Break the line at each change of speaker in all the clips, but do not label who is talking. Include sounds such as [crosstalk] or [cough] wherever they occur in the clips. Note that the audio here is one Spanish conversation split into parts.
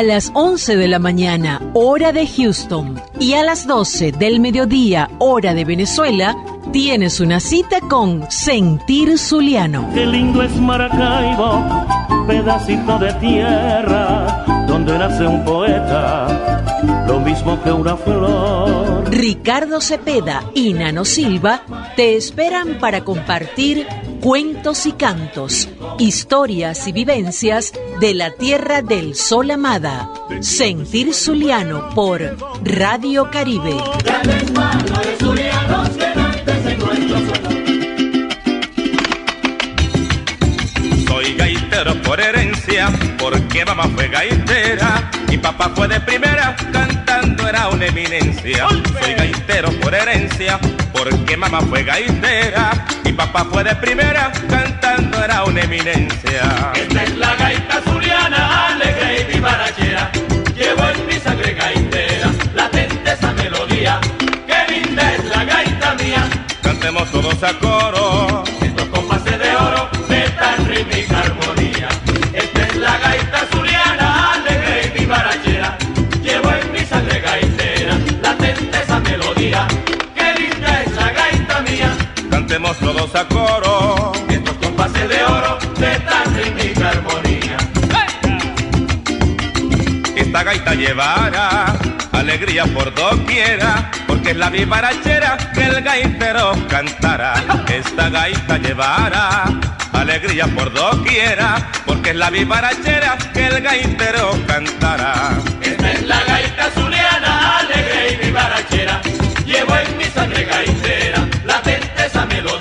a las 11 de la mañana, hora de Houston, y a las 12 del mediodía, hora de Venezuela, tienes una cita con Sentir Zuliano.
Qué lindo es Maracaibo, pedacito de tierra donde nace un poeta, lo mismo que una flor.
Ricardo Cepeda y Nano Silva te esperan para compartir cuentos y cantos, historias y vivencias de la tierra del sol amada. Sentir Zuliano por Radio Caribe.
Soy gaitero por herencia, porque mamá fue gaitera. Mi papá fue de primera, cantando era una eminencia. Soy gaitero por herencia, porque mamá fue gaitera. Mi papá fue de primera, cantando era una eminencia.
Esta es la gaita zuliana, alegre y vivarachera. Llevo en mi sangre gaitera, latente esa melodía. Qué linda es la gaita mía.
Cantemos todos a coro. Todos a coro.
Estos compases de oro de tan rítmica armonía.
Esta gaita llevará alegría por doquiera, porque es la vivarachera que el gaitero cantará. Esta gaita llevará alegría por doquiera, porque es la vivarachera que el gaitero cantará.
Esta es la gaita zuliana, alegre y vivarachera. Llevo en mi sangre gaitera, latente esa melodía.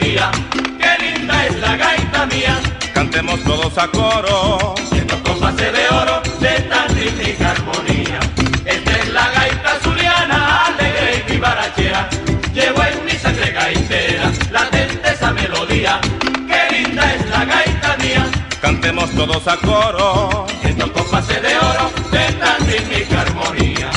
Mía.
Cantemos todos a coro.
Estos compases de oro de tan rítmica armonía. Esta es la gaita zuliana, alegre y vivarachera. Llevo en mi sangre gaitera, latente esa melodía. Qué linda es la gaita mía.
Cantemos todos a coro.
Estos compases de oro de tan rítmica armonía.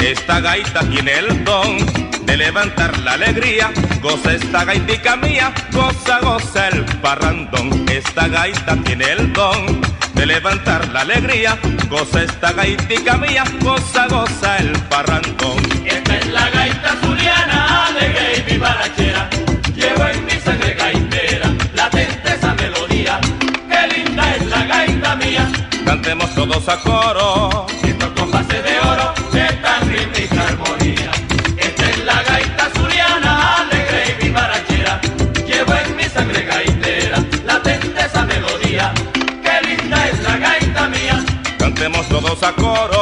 Esta gaita tiene el don
levantar la alegría. Goza esta gaitica mía, goza, goza el parrandón. Esta gaita tiene el don de levantar la alegría. Goza esta gaitica mía, goza, goza el parrandón.
Esta es la gaita zuliana, alegre y vivarachera. Llevo en mi sangre gaitera, latente esa melodía. Qué linda es la gaita mía.
Cantemos todos a coro todos a coro.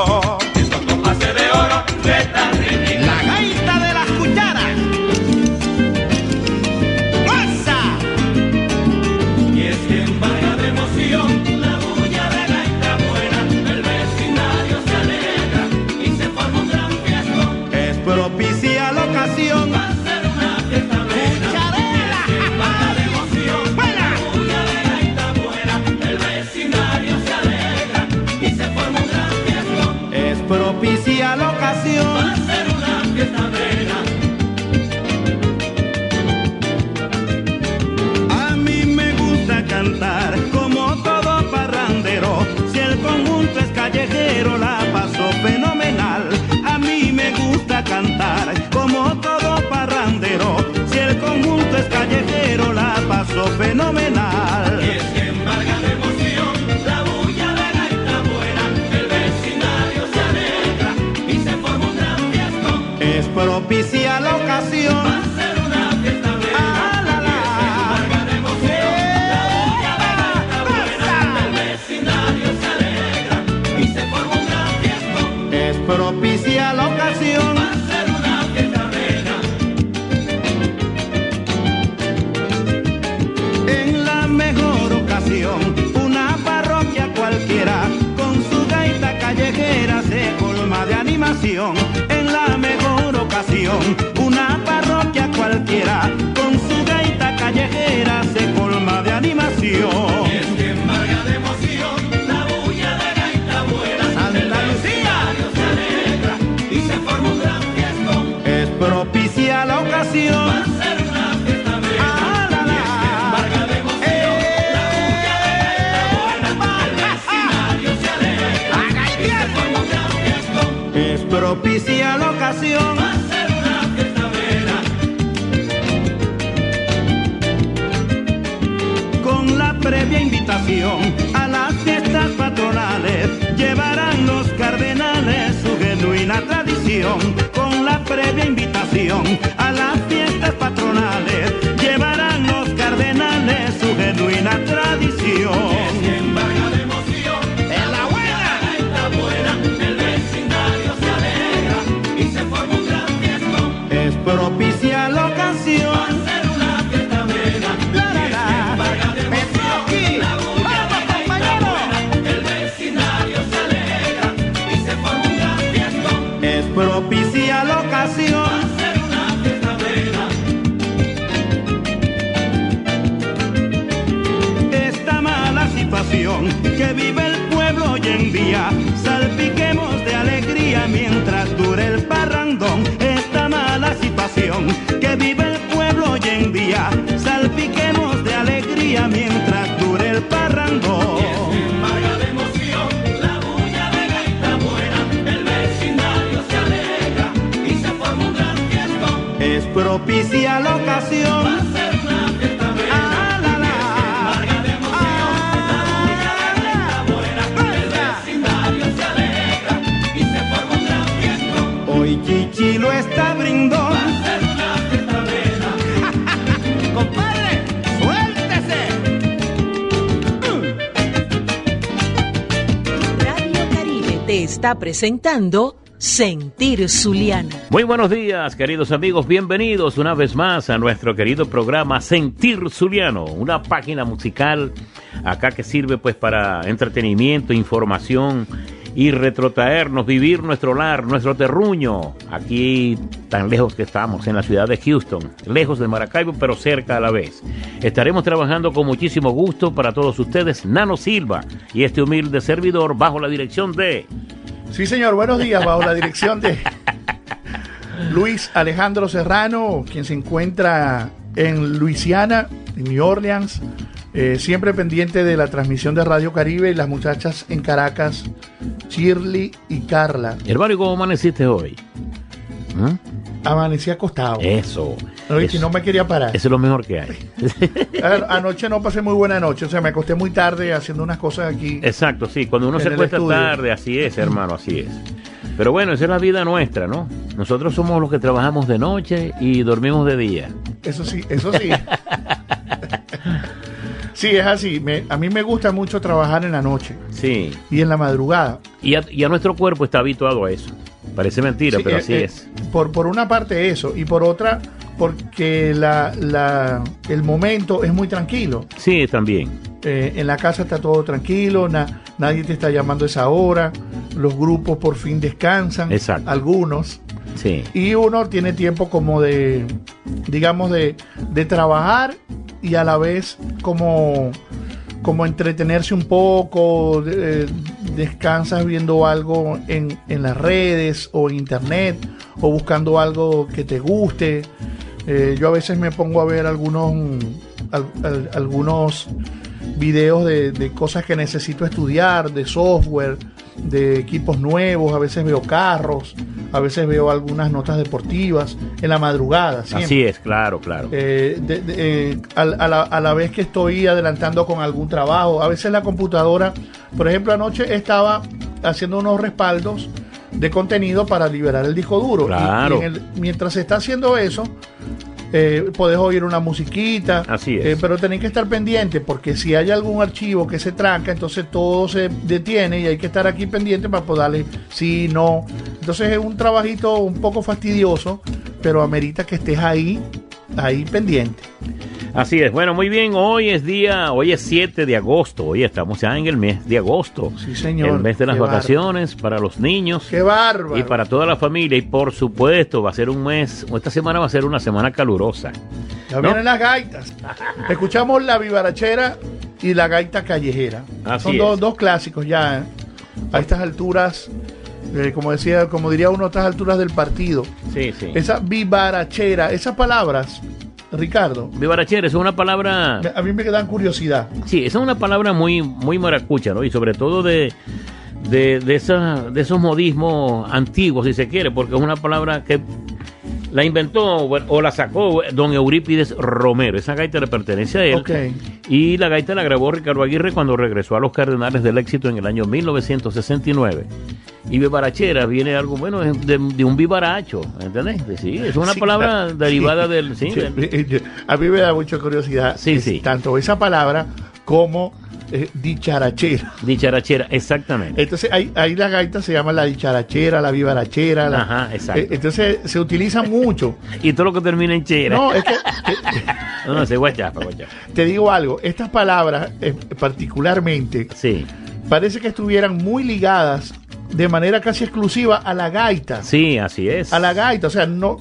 está
presentando Sentir Zuliana.
Muy buenos días, queridos amigos. Bienvenidos una vez más a nuestro querido programa Sentir Zuliano, una página musical acá que sirve pues para entretenimiento, información y retrotraernos, vivir nuestro hogar, nuestro terruño, aquí tan lejos que estamos, en la ciudad de Houston, lejos de Maracaibo, pero cerca a la vez. Estaremos trabajando con muchísimo gusto para todos ustedes, Nano Silva y este humilde servidor bajo la dirección de...
Sí, señor, buenos días, bajo la dirección de [laughs] Luis Alejandro Serrano, quien se encuentra en Luisiana, en New Orleans eh, siempre pendiente de la transmisión de Radio Caribe y las muchachas en Caracas, Shirley y Carla.
Hermano, ¿y cómo amaneciste hoy? ¿Mm?
Amanecí acostado.
Eso.
No,
eso,
no me quería parar.
eso es lo mejor que hay. [laughs]
Anoche no pasé muy buena noche, o sea, me acosté muy tarde haciendo unas cosas aquí.
Exacto, sí. Cuando uno se acuesta tarde, así es, hermano, así es. Pero bueno, esa es la vida nuestra, ¿no? Nosotros somos los que trabajamos de noche y dormimos de día.
Eso sí, eso sí. [laughs] sí, es así. Me- a mí me gusta mucho trabajar en la noche
Sí.
y en la madrugada.
Y a, y a nuestro cuerpo está habituado a eso. Parece mentira,
Sí,
pero
eh,
así
eh,
es.
Por, por una parte eso, y por otra, porque la, la- el momento es muy tranquilo.
Sí, también.
Eh, en la casa está todo tranquilo, na- nadie te está llamando a esa hora, los grupos por fin descansan,
Exacto.
algunos,
Sí.
y uno tiene tiempo como de, digamos, de, de trabajar y a la vez como, como entretenerse un poco, eh, descansas viendo algo en, en las redes o en internet o buscando algo que te guste. Eh, yo a veces me pongo a ver algunos, al- al- algunos videos de, de cosas que necesito estudiar, de software, de equipos nuevos, a veces veo carros, a veces veo algunas notas deportivas en la madrugada. siempre.
Así es, claro, claro.
Eh, de- de- eh, a, la, a la vez que estoy adelantando con algún trabajo. A veces la computadora, por ejemplo, anoche estaba haciendo unos respaldos de contenido para liberar el disco duro. Y-
Claro.
y el- mientras se está haciendo eso, eh, podés oír una musiquita.
Así es.
eh, pero tenéis que estar pendiente porque si hay algún archivo que se tranca, entonces todo se detiene y hay que estar aquí pendiente para poder darle sí, no. Entonces es un trabajito un poco fastidioso, pero amerita que estés ahí, ahí pendiente.
Así es. Bueno, muy bien. Hoy es día, hoy es 7 de agosto. Hoy estamos ya en el mes de agosto.
Sí, señor.
El mes de las
Qué
vacaciones para los niños.
¡Qué bárbaro!
Y para toda la familia, y por supuesto, va a ser un mes, esta semana va a ser una semana calurosa.
Ya
¿no?
vienen las gaitas. Escuchamos la vivarachera y la gaita callejera.
Así
Son dos, dos clásicos ya ¿eh? a estas alturas, eh, como decía, como diría uno a estas alturas del partido.
Sí, sí.
Esa vivarachera, esas palabras, Ricardo,
Vivarachera es una palabra,
a mí me dan curiosidad.
sí, esa es una palabra muy, muy maracucha, ¿no? Y sobre todo de, de, de, esa- de esos modismos antiguos, si se quiere, porque es una palabra que la inventó o la sacó don Eurípides Romero. Esa gaita le pertenece a él. Y la gaita la grabó Ricardo Aguirre cuando regresó a los Cardenales del Éxito en el año 1969. Y vivarachera viene algo, bueno, es de, de un vivaracho, ¿entendés? Sí, es una
Sí,
palabra derivada
Sí.
del... [laughs] Sí, del-
A mí me da mucha curiosidad
Sí,
es
sí.
tanto esa palabra como eh, dicharachera.
dicharachera, exactamente.
Entonces ahí, ahí la gaita se llama la dicharachera, la vivarachera. La,
Ajá, exacto.
Eh, entonces se utiliza mucho. [laughs]
Y todo lo que termina en chera.
No, es que, [laughs]
no, no, se guachapa, guachapa.
te digo algo, estas palabras eh, particularmente
Sí,
parece que estuvieran muy ligadas de manera casi exclusiva a la gaita.
sí, así es.
A la gaita, o sea, no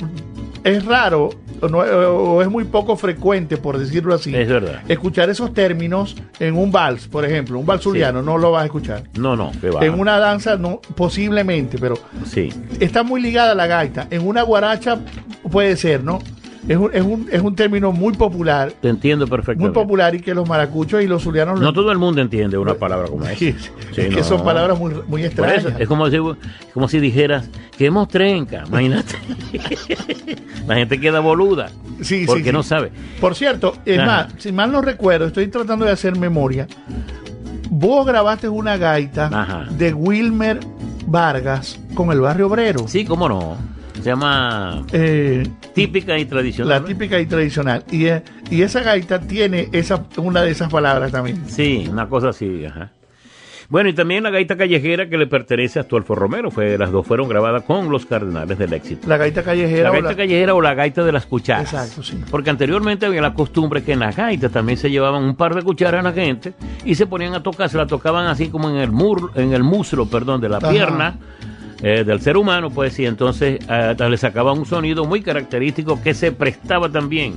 es raro no- o es muy poco frecuente, por decirlo así,
Es verdad.
escuchar esos términos en un vals, por ejemplo, un vals
Sí.
zuliano, no lo vas a escuchar.
No, no, que va.
En una danza, no, posiblemente, pero
Sí,
está muy ligada a la gaita. En una guaracha puede ser, ¿no? Es un, es un, es un término muy popular,
te entiendo
muy
perfectamente.
popular y que los maracuchos y los zulianos
No todo el mundo entiende una [laughs] palabra como esa.
Sí,
Sí,
es que son palabras muy, muy extrañas.
eso, es como si, como si dijeras que hemos trenca, imagínate. [laughs] La gente queda boluda
Sí, sí,
porque
sí.
no sabe.
Por cierto, es
Ajá.
más, si mal no recuerdo, estoy tratando de hacer memoria. Vos grabaste una gaita
Ajá.
de Wilmer Vargas con el barrio obrero.
Sí, cómo no. Se llama
Eh,
típica y tradicional.
la típica y tradicional. Y, eh, y esa gaita tiene esa, una de esas palabras también.
Sí, una cosa así, ajá. Bueno, y también la gaita callejera que le pertenece a Astolfo Romero. Fue, las dos fueron grabadas con los Cardenales del Éxito.
La gaita callejera.
La
o
gaita
la-
callejera o la gaita de las cucharas.
Exacto, sí.
Porque anteriormente había la costumbre que en las gaitas también se llevaban un par de cucharas a la gente y se ponían a tocar, se la tocaban así como en el mur, en el muslo, perdón, de la
Ajá.
pierna eh, del ser humano, pues y entonces eh, le sacaban un sonido muy característico que se prestaba también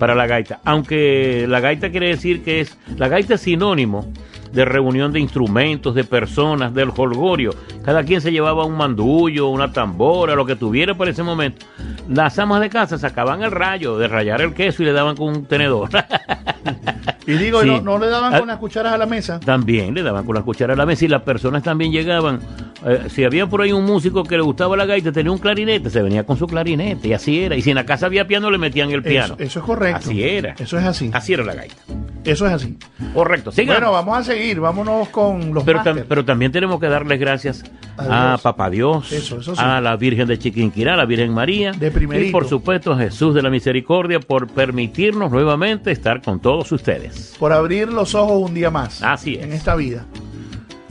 para la gaita. Aunque la gaita quiere decir que es, la gaita es sinónimo de reunión de instrumentos, de personas, del holgorio. Cada quien se llevaba un mandullo, una tambora, lo que tuviera para ese momento. Las amas de casa sacaban el rayo de rayar el queso y le daban con un tenedor. [laughs]
Y digo,
Sí.
¿no, no le daban
Ah.
con las cucharas a la mesa?
También le daban con la cuchara a la mesa y las personas también llegaban. eh, si había por ahí un músico que le gustaba la gaita, tenía un clarinete, se venía con su clarinete y así era. Y si en la casa había piano, le metían el piano.
Eso, eso es correcto.
Así era.
Eso es así.
Así era la gaita.
Eso es así.
Correcto. Sigamos.
Bueno, vamos a seguir. Vámonos con los
pero, tam- pero también tenemos que darles gracias
A
a. Papá Dios,
Eso, eso sí.
a la Virgen de Chiquinquirá, a la Virgen María,
De primerito.
y por supuesto a Jesús de la Misericordia por permitirnos nuevamente estar con todos ustedes.
Por abrir los ojos un día más.
Así es.
En esta vida.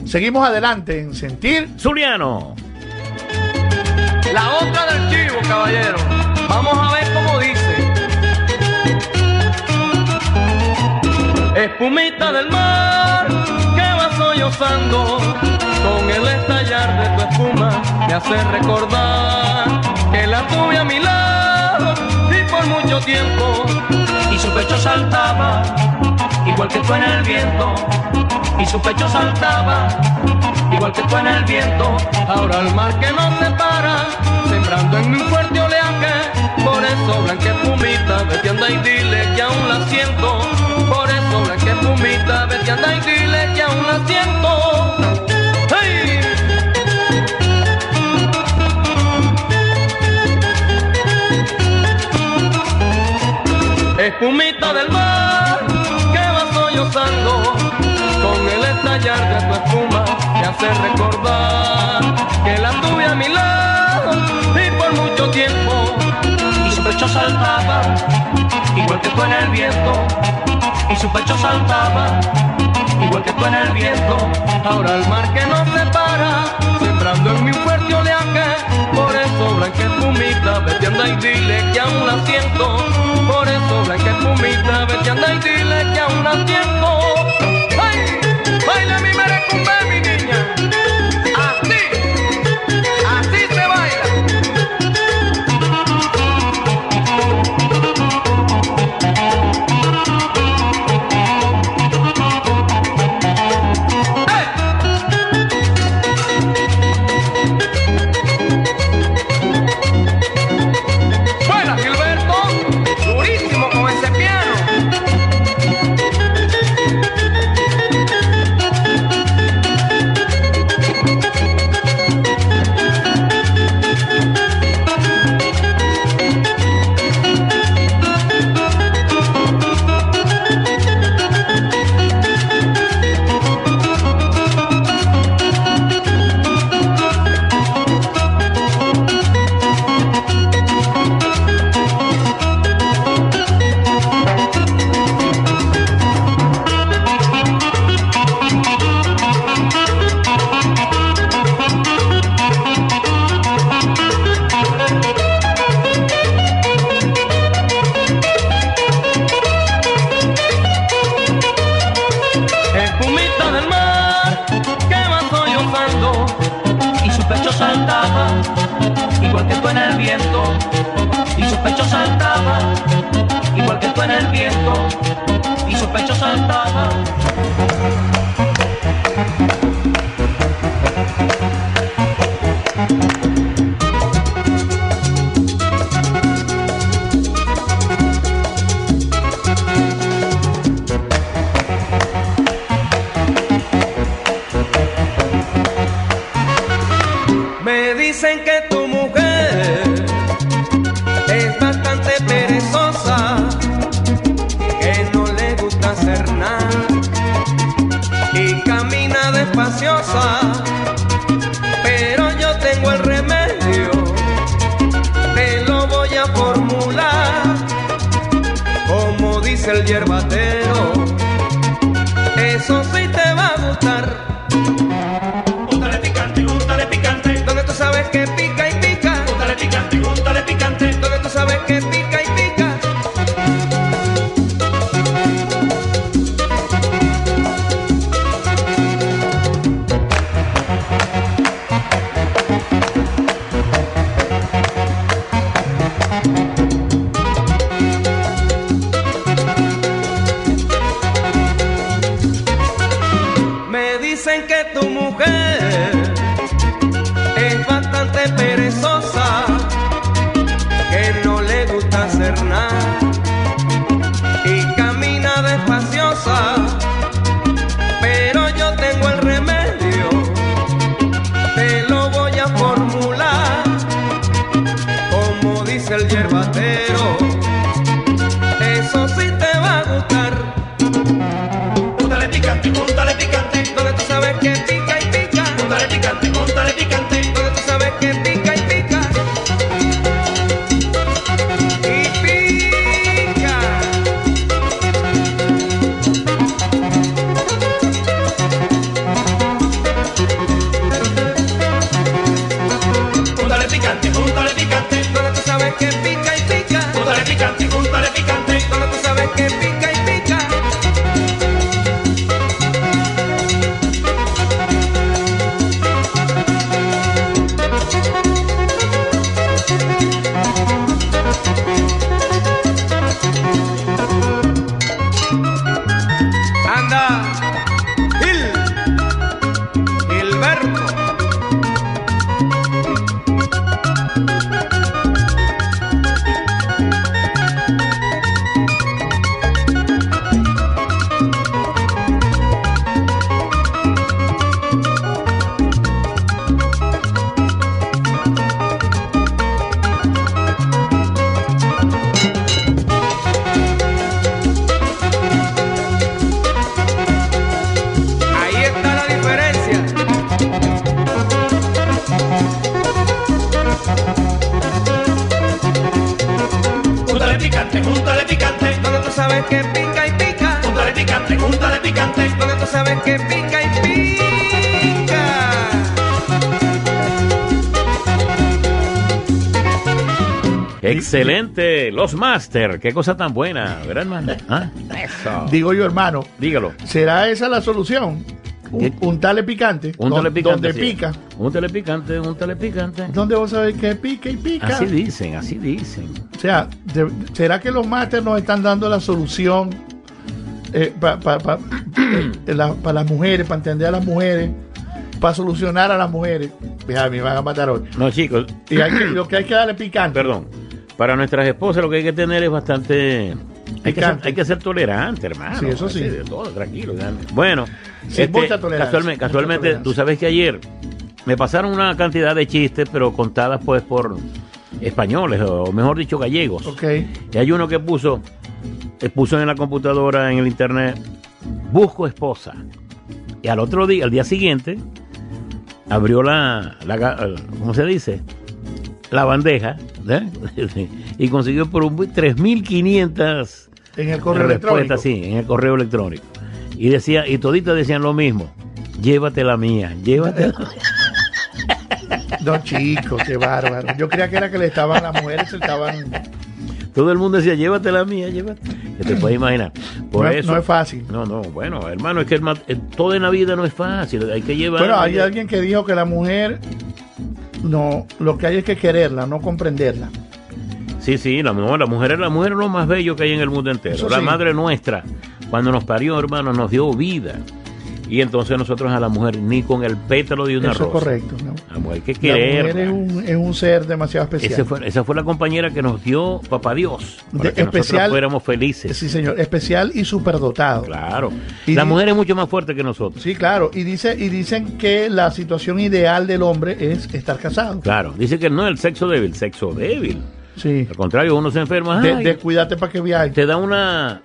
Seguimos adelante en sentir.
Zuliano.
La otra del chivo, caballero. Vamos a ver cómo dice. Espumita del mar que va sollozando con el estallar de tu espuma me hace recordar que la tuve a mi lado y por mucho tiempo
su pecho saltaba, igual que tú en el viento, y su pecho saltaba, igual que tú en el viento,
Ahora el mar que nos separa, sembrando en mi fuerte oleaje. Por eso, blanca espumita, vete anda y dile que aún la siento. Por eso, blanca espumita, vete anda y dile que aún la siento. Espumita del mar que va sollozando. Con el estallar de tu espuma me hace recordar que la tuve a mi lado y por mucho tiempo.
Y su pecho saltaba, igual que en el viento, y su pecho saltaba, igual que tú en el viento,
ahora el mar que nos separa sembrando en mi fuerte oleaje. Por eso blanca espumita vete anda y dile que aún la siento. Por eso blanca espumita vete anda y dile que aún la siento. ¡Ay! baila mi merecumbe sabes que pica y pica.
gústale picante, gústale picante.
Donde tú sabes que pica.
Qué cosa tan buena, ¿verdad, hermano? ¿Ah? Eso.
Digo yo, hermano,
Dígalo.
¿será esa la solución? Un, tale picante.
Un
don-
telepicante.
Donde
sí.
pica.
Un telepicante, un telepicante.
¿Dónde vos sabés que pica y pica?
Así dicen, así dicen.
O sea, ¿será que los máster nos están dando la solución para las mujeres, para entender a las mujeres, para solucionar a las mujeres? Mira, me van a matar hoy.
No, chicos,
Y hay que- lo que hay que darle picante.
perdón. Para nuestras esposas lo que hay que tener es bastante... Hay que, ser,
Picante.
hay que ser tolerante, hermano.
Sí, eso sí.
De todo, tranquilo. Bueno, este,
Sí, tolerancia,
casualmente, casualmente tú sabes que ayer me pasaron una cantidad de chistes, pero contadas pues por españoles, o mejor dicho, gallegos.
Ok.
Y hay uno que puso, eh, puso en la computadora, en el internet, busco esposa. Y al otro día, al día siguiente, abrió la, la ga- ¿cómo se dice? La bandeja, [laughs] y consiguió por un 3.500
En el correo electrónico.
sí, en el correo electrónico. Y decía, y toditas decían lo mismo, llévate la mía, llévate la mía. [laughs]
No, chicos, qué bárbaro. Yo creía que era que le estaban, las mujeres se estaban.
Todo el mundo decía, llévate la mía, llévate. Que te puedes imaginar. Por
No es-
eso,
no es fácil.
No, no, bueno, hermano, es que el eh, todo en la vida no es fácil. Hay que llevar.
Bueno, hay alguien que dijo que la mujer no, lo que hay es que quererla, no comprenderla.
Sí, sí, la, no, la mujer es la mujer lo más bello que hay en el mundo entero.
Eso
la
sí.
madre nuestra, cuando nos parió, hermano, nos dio vida. Y entonces nosotros a la mujer ni con el pétalo de una
Eso es
rosa.
correcto. ¿no?
La mujer hay que
La mujer es un, es un ser demasiado especial.
Ese fue- esa fue la compañera que nos dio Papá Dios. Para
De-
que
especial-
nosotros fuéramos felices.
Sí, señor, especial y superdotado.
Claro.
Y
la mujer es mucho más fuerte que nosotros.
Sí, claro. Y dice y dicen que la situación ideal del hombre es estar casado.
Claro. Dice que no es el sexo débil, sexo débil.
Sí.
Al contrario, uno se enferma.
De- descuídate para que viaje.
te da una,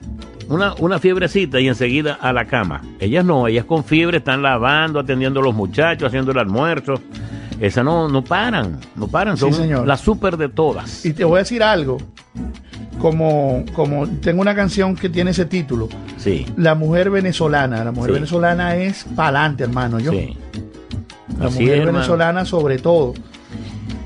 una, una fiebrecita y enseguida a la cama. Ellas no, ellas con fiebre están lavando, atendiendo a los muchachos, haciendo el almuerzo. Esas no, no paran, no paran, son
Sí, señor.
las súper de todas.
Y te voy a decir algo. Como, como tengo una canción que tiene ese título,
Sí,
La mujer venezolana. La mujer
Sí.
venezolana es pa'lante, hermano. Yo.
sí.
La
Así
mujer
es, hermano.
venezolana sobre todo.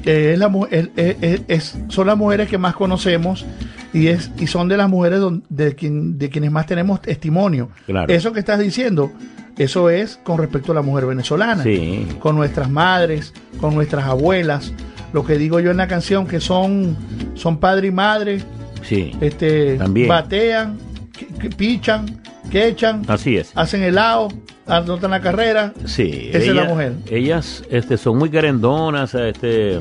Eh, es la, es- es- son las mujeres que más conocemos y, es, y son de las mujeres don- de, quien, de quienes más tenemos testimonio.
Claro.
Eso que estás diciendo, eso es con respecto a la mujer venezolana.
Sí.
Con nuestras madres, con nuestras abuelas. Lo que digo yo en la canción, que son, son padre y madre,
Sí,
este,
También.
batean, que- que pichan, quechan,
así es.
hacen helado, anotan la carrera.
Sí,
Esa es la mujer.
Ellas este, son muy querendonas, este,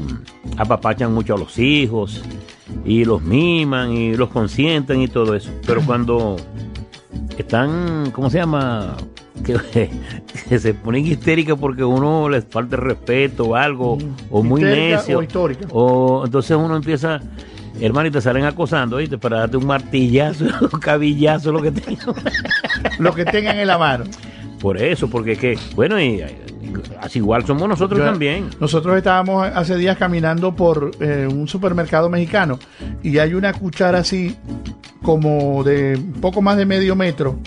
apapachan mucho a los hijos y los miman y los consienten y todo eso. Pero cuando están, ¿cómo se llama? Que, [laughs] que se ponen histéricas porque uno les falta el respeto o algo, o muy necio.
o histórica.
O entonces uno empieza, hermano, y te salen acosando, ¿viste? Para darte un martillazo, [laughs] un cabillazo, lo que tenga.
Lo que tengan en la mano. [laughs]
Por eso, porque que, bueno, y, así igual somos nosotros
Yo-
también.
Nosotros estábamos hace días caminando por eh, un supermercado mexicano y hay una cuchara así como de poco más de medio metro,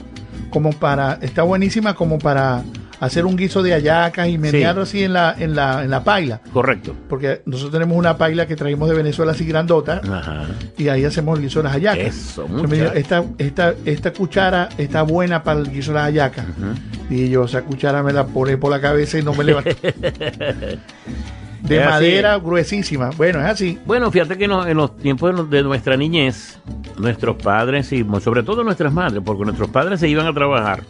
como para, está buenísima como para hacer un guiso de hallacas y menearlo así en la, en la, en la paila.
Correcto.
Porque nosotros tenemos una paila que traímos de Venezuela así grandota
Ajá.
y ahí hacemos el guiso de las hallacas.
Eso, muchacho.
esta, esta, esta cuchara está buena para el guiso de las hallacas. Y yo, esa cuchara me la pone por la cabeza y no me levanta. [laughs] [laughs] De
Es así.
madera gruesísima. Bueno, es así.
Bueno, fíjate que no- en los tiempos de, nuestra niñez, nuestros padres y sobre todo nuestras madres, porque nuestros padres se iban a trabajar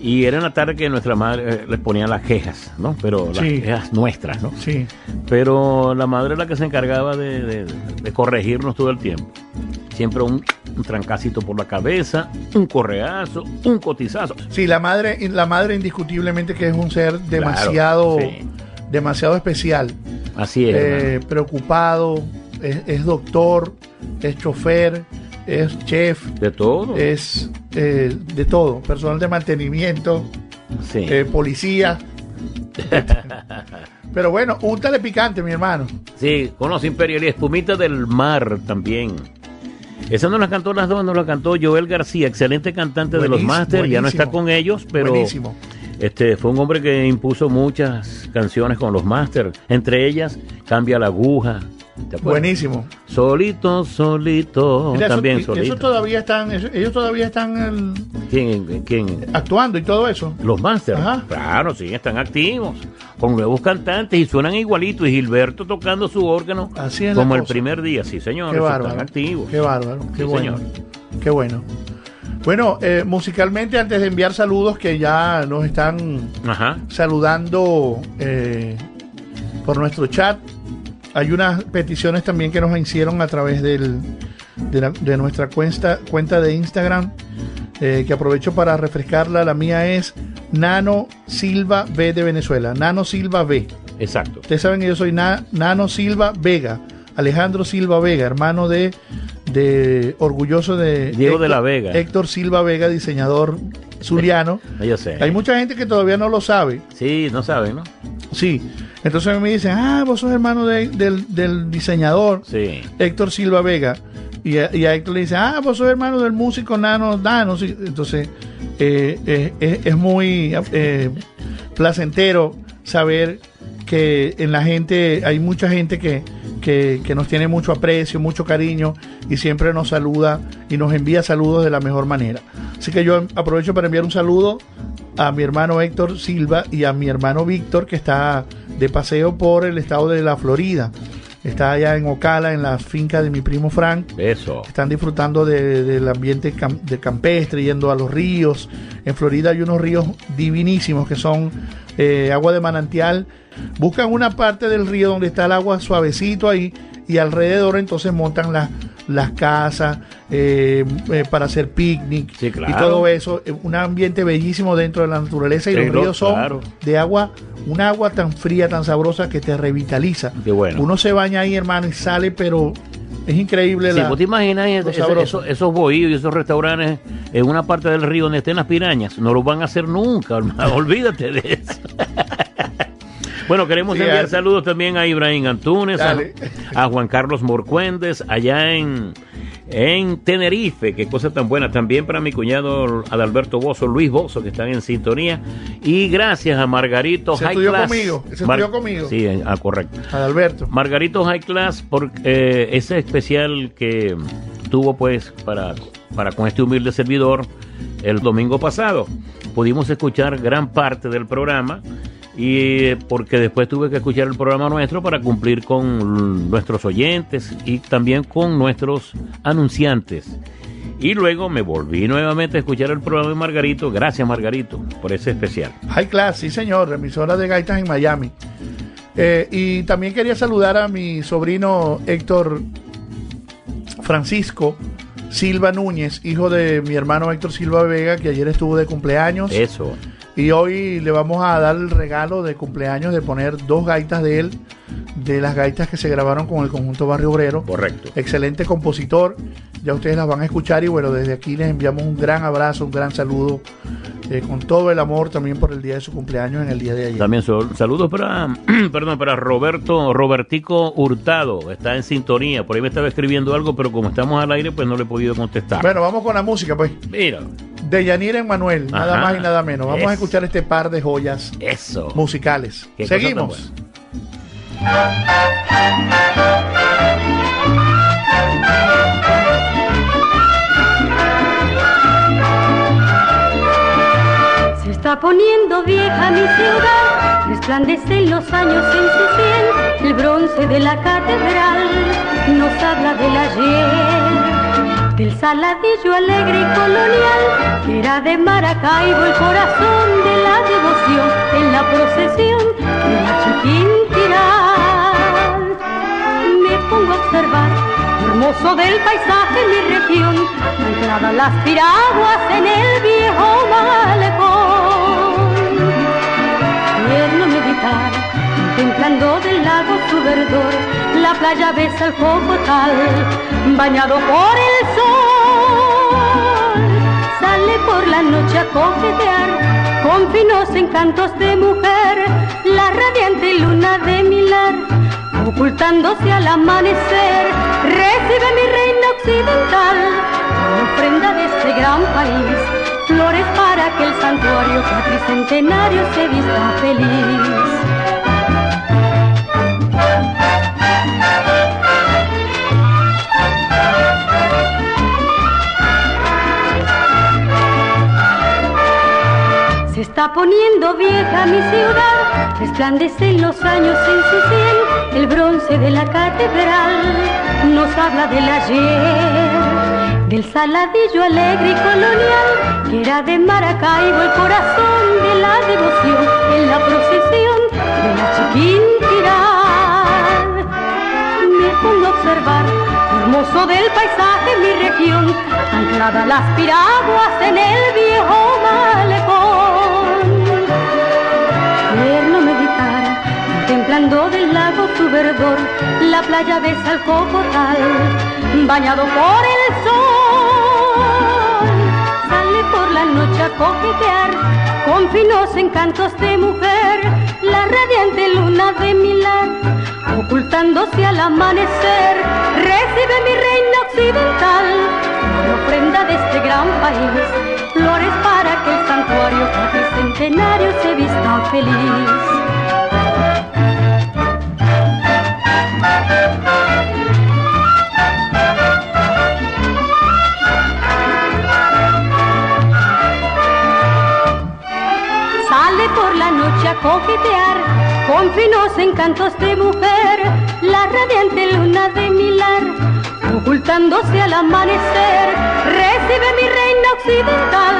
y era en la tarde que nuestra madre eh, les ponía las quejas, ¿no? Pero las
Sí.
quejas nuestras, ¿no?
Sí.
Pero la madre es la que se encargaba de, de- de corregirnos todo el tiempo. Siempre un, un trancacito por la cabeza, un correazo, un cotizazo.
Sí, la madre, la madre indiscutiblemente que es un ser demasiado,
sí.
demasiado especial.
Así es.
Eh, preocupado, es, es doctor, es chofer, es chef,
de todo.
es eh, de todo, personal de mantenimiento,
sí.
eh, policía. [laughs] Pero bueno, úntale picante, mi hermano.
Sí, con los Imperial y Espumita del Mar también. Esa no la cantó las dos, no la cantó Joel García, excelente cantante de los Masters, ya no está con ellos, pero
Buenísimo.
este fue un hombre que impuso muchas canciones con los Masters, entre ellas Cambia la aguja.
Buenísimo.
Solito, solito,
Mira,
también
eso,
solito.
todavía están, eso- ellos todavía están el-
¿Quién, quién?
actuando y todo eso.
Los Masters.
Ajá.
Claro, sí, están activos, con nuevos cantantes y suenan igualitos. Y Gilberto tocando su órgano
Así es la
como el primer día, sí, señor.
Qué bárbaro.
Están activos.
Qué bárbaro. Qué
Sí,
bueno.
señor.
Qué bueno. Bueno, eh, musicalmente, antes de enviar saludos que ya nos están
Ajá.
saludando eh, por nuestro chat, hay unas peticiones también que nos hicieron a través del, de, la- de nuestra cuenta, cuenta de Instagram, eh, que aprovecho para refrescarla. La mía es Nano Silva B de Venezuela. Nano Silva B.
Exacto.
Ustedes saben que yo soy Na- Nano Silva Vega, Alejandro Silva Vega, hermano de, de orgulloso de
Diego de la Vega.
Héctor Silva Vega, diseñador zuliano. [laughs]
Yo sé.
Hay mucha gente que todavía no lo sabe.
Sí, no saben, ¿no?
Sí. Entonces me dicen, ah, vos sos hermano de- del, del diseñador
Sí.
Héctor Silva Vega. Y a, y a Héctor le dice, ah, vos sos hermano del músico Nano. Sí. Entonces, eh, eh, es, es muy eh, placentero saber que en la gente hay mucha gente que, que, que nos tiene mucho aprecio, mucho cariño y siempre nos saluda y nos envía saludos de la mejor manera. Así que yo aprovecho para enviar un saludo a mi hermano Héctor Silva y a mi hermano Víctor que está de paseo por el estado de la Florida. Está allá en Ocala, en la finca de mi primo Frank.
Eso.
Están disfrutando de- del ambiente cam- de campestre, yendo a los ríos. En Florida hay unos ríos divinísimos que son eh, agua de manantial. Buscan una parte del río donde está el agua suavecito ahí y alrededor entonces montan las las casas eh, eh, para hacer picnic
Sí, claro.
y todo eso. Un ambiente bellísimo dentro de la naturaleza y
Sí,
los ríos son
claro.
de agua, un agua tan fría, tan sabrosa que te revitaliza.
Bueno.
Uno se baña ahí, hermano, y sale, pero es increíble
Sí,
la,
¿vos te imaginas esos, esos bohíos y esos restaurantes en una parte del río donde estén las pirañas? No lo van a hacer nunca, [laughs] hermano, olvídate de eso. [laughs] Bueno, queremos
Sí,
enviar
al-
saludos también a Ibrahim Antunes, a Juan Carlos Morcuendes, allá en, en Tenerife, qué cosa tan buena. También para mi cuñado Adalberto Bozo, Luis Bozo, que están en sintonía. Y gracias a Margarito
Se
High
estudió
Class.
conmigo, se estudió conmigo.
Sí, ah, correcto.
Adalberto.
Margarito High Class por eh, ese especial que tuvo pues para, para con este humilde servidor el domingo pasado. Pudimos escuchar gran parte del programa y eh, porque después tuve que escuchar el programa nuestro para cumplir con nuestros oyentes y también con nuestros anunciantes. Y luego me volví nuevamente a escuchar el programa de Margarito. Gracias, Margarito, por ese especial.
High Class, sí señor, emisora de gaitas en Miami. Eh, y también quería saludar a mi sobrino Héctor Francisco Silva Núñez, hijo de mi hermano Héctor Silva Vega, que ayer estuvo de cumpleaños.
Eso.
Y hoy le vamos a dar el regalo de cumpleaños de poner dos gaitas de él, de las gaitas que se grabaron con el conjunto Barrio Obrero.
Correcto.
Excelente compositor. Ya ustedes las van a escuchar y bueno, desde aquí les enviamos un gran abrazo, un gran saludo, eh, con todo el amor también por el día de su cumpleaños en el día de ayer.
También saludos para, [clears throat] perdón, para Roberto, Robertico Hurtado, está en sintonía, por ahí me estaba escribiendo algo, pero como estamos al aire, pues no le he podido contestar.
Bueno, vamos con la música, pues.
Mira,
De Yanira Manuel, nada
Ajá.
más y nada menos. Vamos a
Es-
escuchar este par de joyas
eso.
musicales.
Qué
Seguimos.
Se está poniendo vieja mi ciudad, resplandecen los años en su sien, el bronce de la catedral nos habla del ayer, del saladillo alegre y colonial, que era de Maracaibo el corazón de la devoción en la procesión de la Chiquinquirá. Me pongo a observar hermoso del paisaje en mi región, ancladas las piraguas en el viejo malecón. Contemplando del lago su verdor, la playa besa el cocotal, bañado por el sol. Sale por la noche a coquetear, con finos encantos de mujer, la radiante luna de Milar ocultándose al amanecer, recibe mi reina occidental, ofrenda de este gran país, flores para que el santuario cuatricentenario se vista feliz. Está poniendo vieja mi ciudad, resplandecen los años en su sien, el bronce de la catedral nos habla del ayer, del saladillo alegre y colonial, que era de Maracaibo el corazón de la devoción en la procesión de la Chiquinquirá. Me pongo a observar hermoso del paisaje mi región, ancladas las piraguas en el viejo malecón. Del lago su verdor, la playa besa cocotal, bañado por el sol. Sale por la noche a coquetear, con finos encantos de mujer, la radiante luna de Milán ocultándose al amanecer, recibe mi reina occidental, como ofrenda de este gran país, flores para que el santuario cuatricentenario se vista feliz. Coquetear con finos encantos de mujer, la radiante luna de Milar, ocultándose al amanecer, recibe mi reina occidental,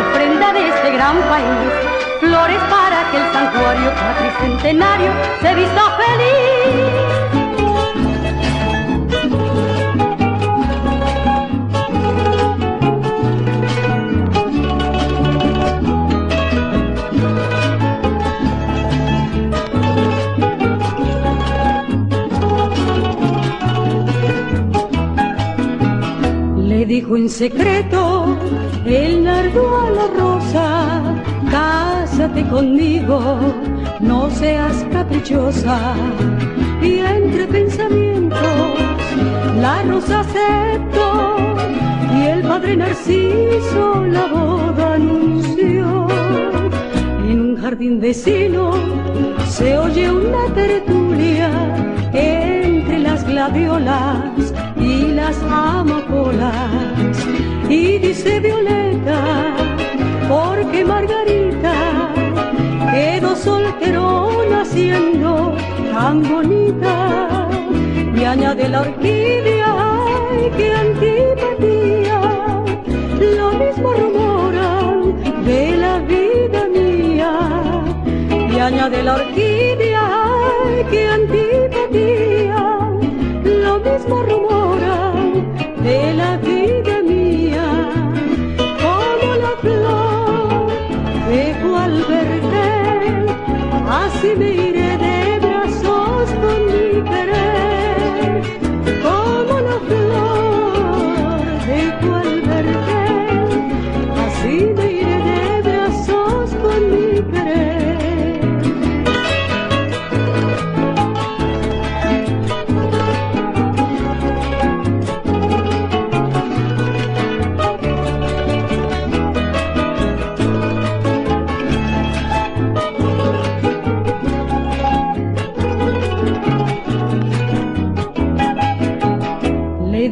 ofrenda de este gran país, flores para que el santuario cuatricentenario se vista feliz. Dijo en secreto el nardo a la rosa, cásate conmigo, no seas caprichosa. Y entre pensamientos la rosa aceptó y el padre Narciso la boda anunció. En un jardín vecino se oye una tertulia entre las gladiolas y las amapolas. Y dice Violeta, porque Margarita quedó solterona siendo tan bonita. Y añade la orquídea, ay, qué antipatía. Mismo rumoran de la vida mía. Y añade la orquídea ay, que antipatía así me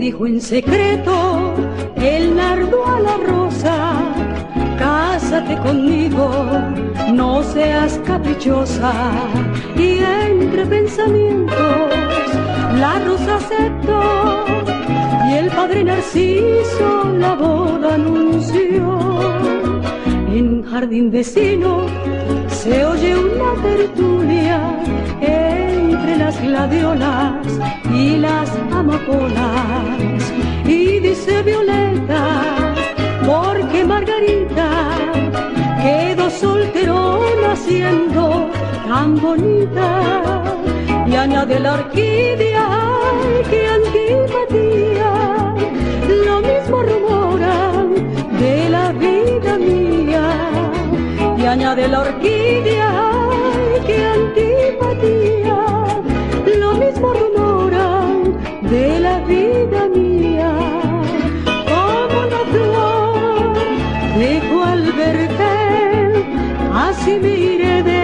dijo en secreto el nardo a la rosa, cásate conmigo, no seas caprichosa. Y entre pensamientos la rosa aceptó y el padre Narciso la boda anunció. En jardín vecino se oye una tertulia las gladiolas y las amapolas. Y dice Violeta, porque Margarita quedó solterona siendo tan bonita. Y añade la orquídea, ay, que antipatía, lo mismo rumoran de la vida mía. Y añade la orquídea, que antipatía, rumoran de la vida mía. Como la flor de cual vergel, así me iré de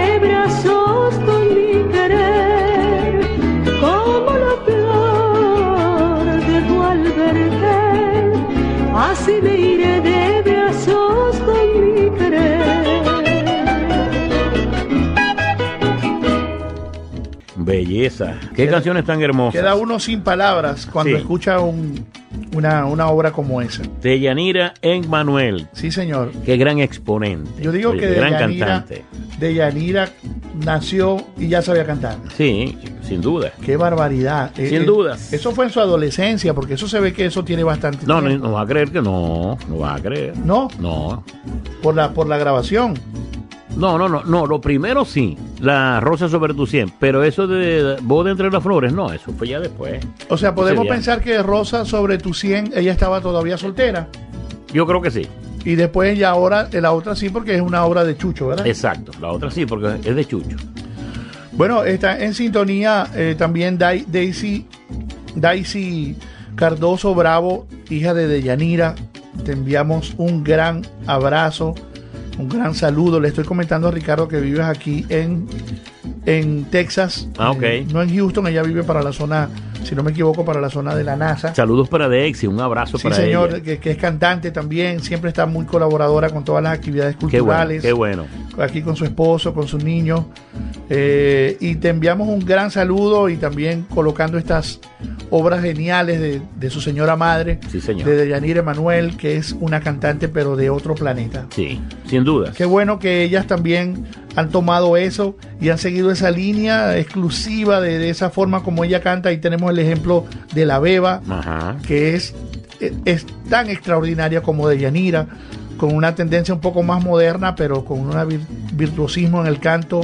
Belleza. Qué canciones tan hermosas.
Queda uno sin palabras cuando
Sí.
escucha un- una, una obra como esa.
De Yanira en Manuel.
Sí, señor.
Qué gran exponente.
Yo digo que de
gran
Yanira,
cantante.
de Yanira nació y ya sabía cantar.
Sí, sin duda.
Qué barbaridad. Eh,
Sin
eh,
dudas.
Eso fue en su adolescencia, porque eso se ve que eso tiene bastante
No, no, no va a creer que no. No va a creer.
¿No?
No.
Por la, por la grabación.
No, no, no, no, lo primero sí, la rosa sobre tu cien, pero eso de boda entre las flores, no, eso fue ya después.
O sea, podemos
Sería.
pensar que Rosa sobre tu 100, ella estaba todavía soltera.
Yo creo que sí,
Y después ya ahora, eh, la otra sí, porque es una obra de Chucho, ¿verdad?
exacto, la otra sí, porque es de Chucho.
Bueno, está en sintonía eh, también Dai- Daisy, Daisy Cardoso Bravo, hija de Deyanira. Te enviamos un gran abrazo, un gran saludo. Le estoy comentando a Ricardo que vives aquí en, en Texas.
Ah, ok.
Eh, no en Houston, ella vive para la zona, si no me equivoco, para la zona de la NASA.
Saludos para Dexy, un abrazo
Sí,
para
señor,
ella.
que, que es cantante también, siempre está muy colaboradora con todas las actividades
Qué bueno,
culturales
qué bueno.
aquí con su esposo, con sus niños. Eh, y te enviamos un gran saludo y también colocando estas obras geniales de, de su señora madre,
Sí, señor.
de Deyanira Emanuel, que es una cantante pero de otro planeta.
Sí, sin duda.
Qué bueno que ellas también han tomado eso y han seguido esa línea exclusiva de, de esa forma como ella canta. Y tenemos el ejemplo de la Beba,
Ajá.
que es, es tan extraordinaria como de Yanira, con una tendencia un poco más moderna, pero con un virtuosismo en el canto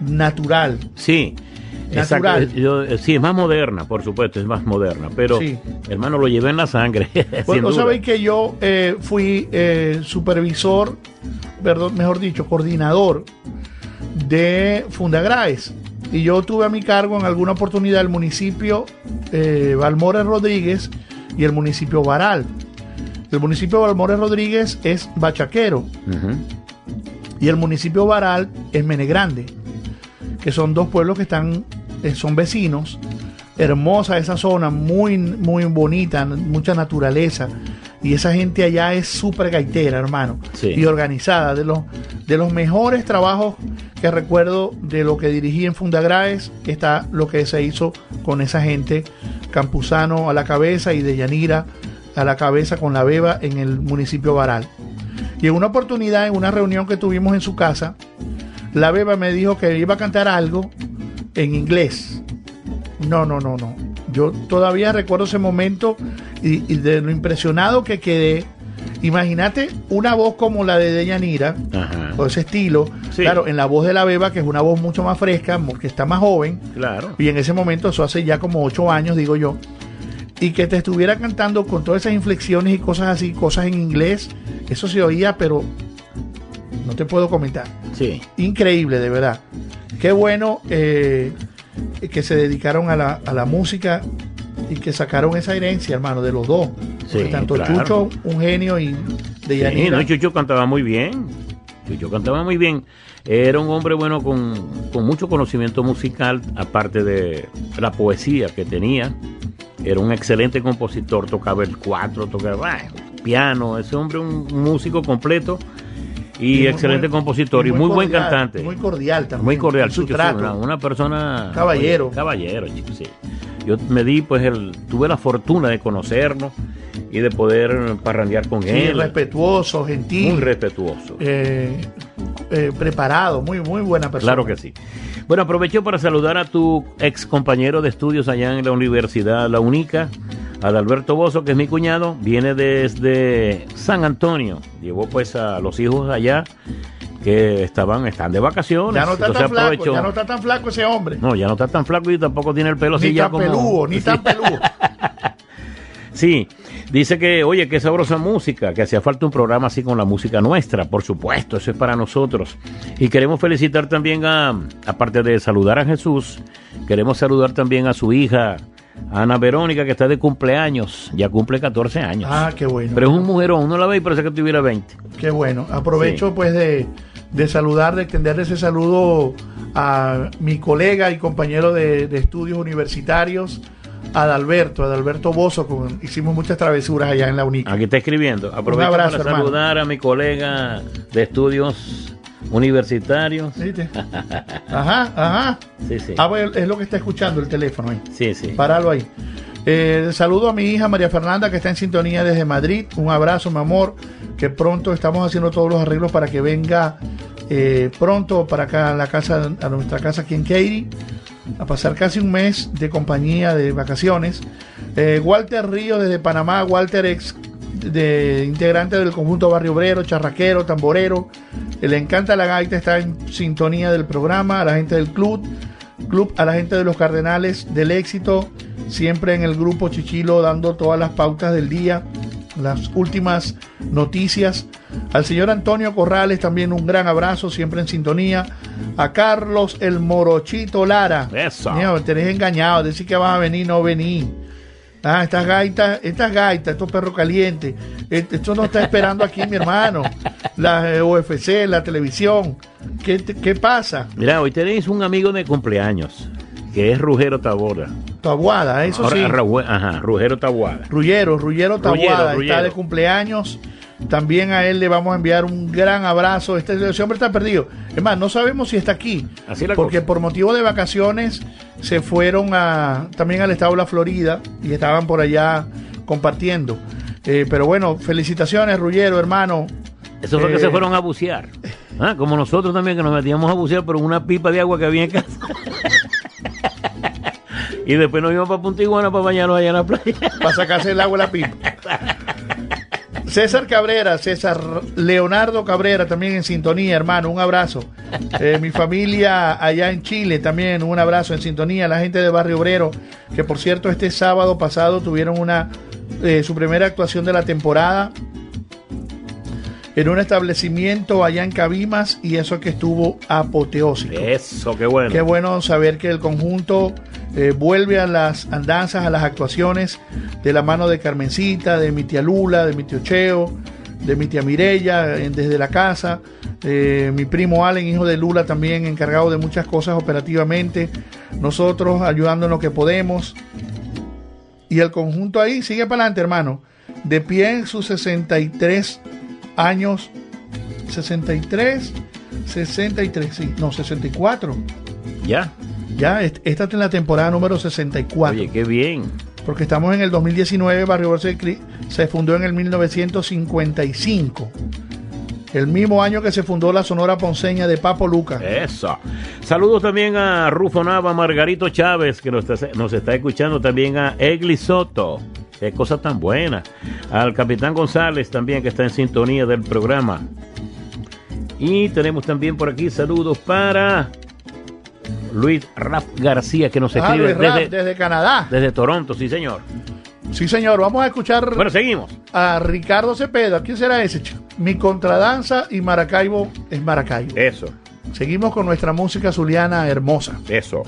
natural.
Sí.
Natural.
Exacto. Yo- eh, sí, es más moderna, por supuesto, es más moderna, pero
Sí.
hermano lo lleva en la sangre. [laughs]
Bueno, sabéis que yo eh, fui eh, supervisor, perdón, mejor dicho, coordinador de Fundagraes. Y yo tuve a mi cargo en alguna oportunidad el municipio eh, Balmores Rodríguez y el municipio Baral. El municipio Balmores Rodríguez es Bachaquero y el municipio Baral es Menegrande, que son dos pueblos que están, son vecinos. Hermosa esa zona, muy, muy bonita, mucha naturaleza. Y esa gente allá es súper gaitera, hermano.
Sí.
Y organizada. De los, de los mejores trabajos que recuerdo de lo que dirigí en Fundagraes, está lo que se hizo con esa gente. Campuzano a la cabeza y de Yanira a la cabeza con la beba en el municipio Baral. Y en una oportunidad, en una reunión que tuvimos en su casa, la beba me dijo que iba a cantar algo en inglés. No, no, no, no. Yo todavía recuerdo ese momento y, y de lo impresionado que quedé. Imagínate una voz como la de Deyanira,
Ajá.
o ese estilo.
Sí.
Claro, en la voz de la beba, que es una voz mucho más fresca, mo- que está más joven.
Claro.
Y en ese momento, eso hace ya como ocho años, digo yo. Y que te estuviera cantando con todas esas inflexiones y cosas así, cosas en inglés. Eso se oía, pero no te puedo comentar.
Sí.
Increíble, de verdad. Qué bueno eh, que se dedicaron a la, a la música y que sacaron esa herencia, hermano, de los dos.
Sí,
tanto
claro.
Chucho, un genio, y de
Sí,
Yanira.
no, Chucho cantaba muy bien. Chucho cantaba muy bien. Era un hombre bueno con, con mucho conocimiento musical, aparte de la poesía que tenía. Era un excelente compositor, tocaba el cuatro, tocaba ah, piano. Ese hombre un músico completo y, excelente
buen-
compositor y muy, buen
cordial,
cantante.
Muy cordial también.
Muy cordial,
su trato.
una, una persona...
Caballero.
oye, caballero, chico, sí. Yo me di, pues, el, tuve la fortuna de conocerlo y de poder parrandear con
Sí,
él.
respetuoso, gentil.
Muy respetuoso.
eh, eh, preparado, muy, muy buena persona.
Claro que sí. Bueno, aprovecho para saludar a tu ex compañero de estudios allá en la Universidad La Unica, al Alberto Bozo, que es mi cuñado, viene desde San Antonio. Llevó pues a los hijos allá que estaban, están de vacaciones.
Ya no está
Entonces
tan flaco, ya no está tan flaco ese hombre.
No, ya no está tan flaco y tampoco tiene el pelo así
ni
ya
tan
como...
peludo, ni tan [laughs] peludo.
Sí, dice que, oye, qué sabrosa música, que hacía falta un programa así con la música nuestra, por supuesto, eso es para nosotros. Y queremos felicitar también a, aparte de saludar a Jesús, queremos saludar también a su hija, Ana Verónica, que está de cumpleaños, ya cumple 14 años.
Ah, qué bueno.
Pero es un mujerón, uno la ve y parece que tuviera 20.
Qué bueno. Aprovecho
Sí.
pues de, de saludar, de extenderle ese saludo a mi colega y compañero de, de estudios universitarios, Adalberto, Adalberto Bozo, con, hicimos muchas travesuras allá en la UNIC.
Aquí está escribiendo. Aprovecho
abrazo,
para
hermano.
saludar a mi colega de estudios universitarios.
¿Viste? Ajá, ajá.
Sí, sí.
Ah, bueno, es lo que está escuchando el teléfono ahí.
Sí, sí.
Páralo ahí. Eh, saludo a mi hija María Fernanda que está en sintonía desde Madrid. Un abrazo, mi amor. Que pronto estamos haciendo todos los arreglos para que venga eh, pronto para acá a la casa, a nuestra casa aquí en Katy, a pasar casi un mes de compañía de vacaciones. Eh, Walter Río desde Panamá, Walter ex de integrante del conjunto Barrio Obrero, charraquero, tamborero. Le encanta la gaita, está en sintonía del programa, a la gente del club, club, a la gente de los Cardenales del éxito, siempre en el grupo Chichilo dando todas las pautas del día, las últimas noticias. Al señor Antonio Corrales también un gran abrazo, siempre en sintonía. A Carlos el Morochito Lara.
Eso.
Mío, tenés engañado, decir que vas a venir, no venir. Ah, estas gaitas, estas gaitas, estos perros calientes, este- esto no está esperando aquí, mi hermano. La eh, UFC, la televisión. ¿Qué, qué pasa?
Mira, hoy tenéis un amigo de cumpleaños, que es Rugero Tabora.
Tabuada, eso
Ahora,
sí.
Ajá, Rugero Tabuada.
Rullero, Rullero Tabuada, está de cumpleaños. También a él le vamos a enviar un gran abrazo. Este ese hombre está perdido. Es más, no sabemos si está aquí.
Así la
porque
cosa.
por motivo de vacaciones se fueron a, también al estado de la Florida y estaban por allá compartiendo. Eh, pero bueno, felicitaciones, Rullero, hermano.
Eso fue que
Eh,
se fueron a bucear. Ah, Como nosotros también, que nos metíamos a bucear por una pipa de agua que había en casa. [laughs] y después nos íbamos para Punta Iguana para bañarnos allá en la playa.
para sacarse el agua de la pipa. [laughs] César Cabrera, César Leonardo Cabrera, también en sintonía, hermano, un abrazo. Eh, mi familia allá en Chile, también un abrazo en sintonía. La gente de Barrio Obrero, que por cierto este sábado pasado tuvieron una eh, su primera actuación de la temporada en un establecimiento allá en Cabimas y eso que estuvo apoteósico.
Eso, qué bueno.
Qué bueno saber que el conjunto eh, vuelve a las andanzas, a las actuaciones de la mano de Carmencita, de mi tía Lula, de mi tío Cheo, de mi tía Mirella, desde la casa. eh, mi primo Allen, hijo de Lula, también encargado de muchas cosas operativamente. Nosotros ayudando en lo que podemos. Y el conjunto ahí sigue para adelante, hermano. De pie en sus 63 años. 63, 63, sí, no, 64.
Ya.
Ya, est- esta es la temporada número 64.
Oye, qué bien.
porque estamos en el 2019, Barrio Bolsa se fundó en el 1955. El mismo año que se fundó la Sonora Ponceña de Papo Luca.
Eso. Saludos también a Rufo Nava, Margarito Chávez, que nos está, nos está escuchando, también a Egli Soto. Qué cosa tan buena. Al Capitán González también, que está en sintonía del programa. Y tenemos también por aquí saludos para Luis Raf García, que nos
Ah,
escribe desde,
desde Canadá.
desde Toronto, sí señor.
Sí, señor. Vamos a escuchar
Bueno, seguimos.
a Ricardo Cepeda. ¿Quién será ese? chico? Mi contradanza y Maracaibo es Maracaibo.
Eso,
Seguimos con nuestra música zuliana hermosa.
eso.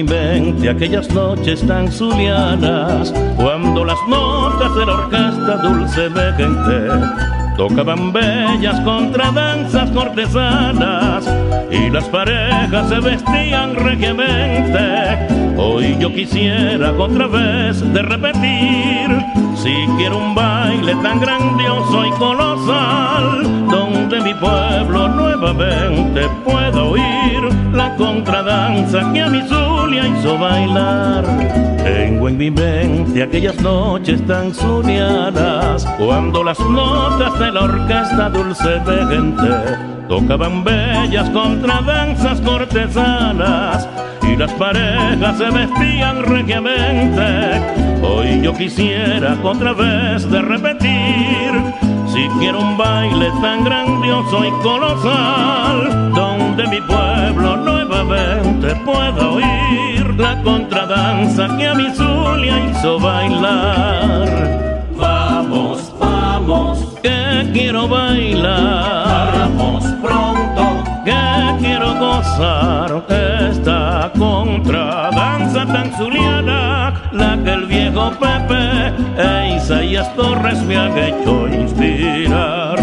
Mente aquellas noches tan zulianas, cuando las notas de la orquesta dulcemente tocaban bellas contradanzas cortesanas y las parejas se vestían regiamente. Hoy yo quisiera otra vez de repetir, si quiero un baile tan grandioso y colosal, donde mi pueblo nuevamente pueda oír la contradanza que a mi Zulia hizo bailar. Tengo en mi mente aquellas noches tan zulianas, cuando las notas de la orquesta dulcemente tocaban bellas contradanzas cortesanas y las parejas se vestían regiamente. Hoy yo quisiera otra vez de repetir, si quiero un baile tan grandioso y colosal, donde mi pueblo nuevamente pueda oír la contradanza que a mi Zulia hizo bailar.
Vamos, vamos,
Que quiero bailar,
vamos pronto.
que quiero gozar esta contradanza tan zuliana, la que el viejo Pepe e Isaías Torres me han hecho inspirar.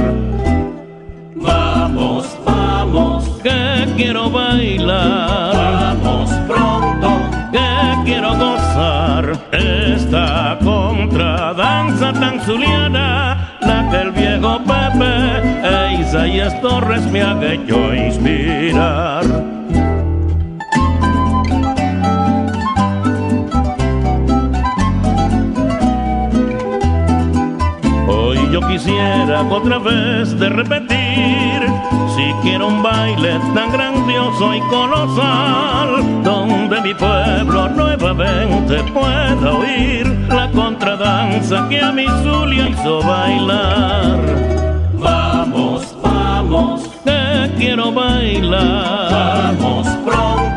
Vamos, vamos,
Que quiero bailar,
vamos pronto.
que quiero gozar esta contradanza tan zuliana, la que el viejo Pepe e Isaías Torres me han hecho inspirar. Quisiera otra vez de repetir, si quiero un baile tan grandioso y colosal, donde mi pueblo nuevamente pueda oír la contradanza que a mi Zulia hizo bailar.
Vamos, vamos,
Que quiero bailar,
vamos pronto.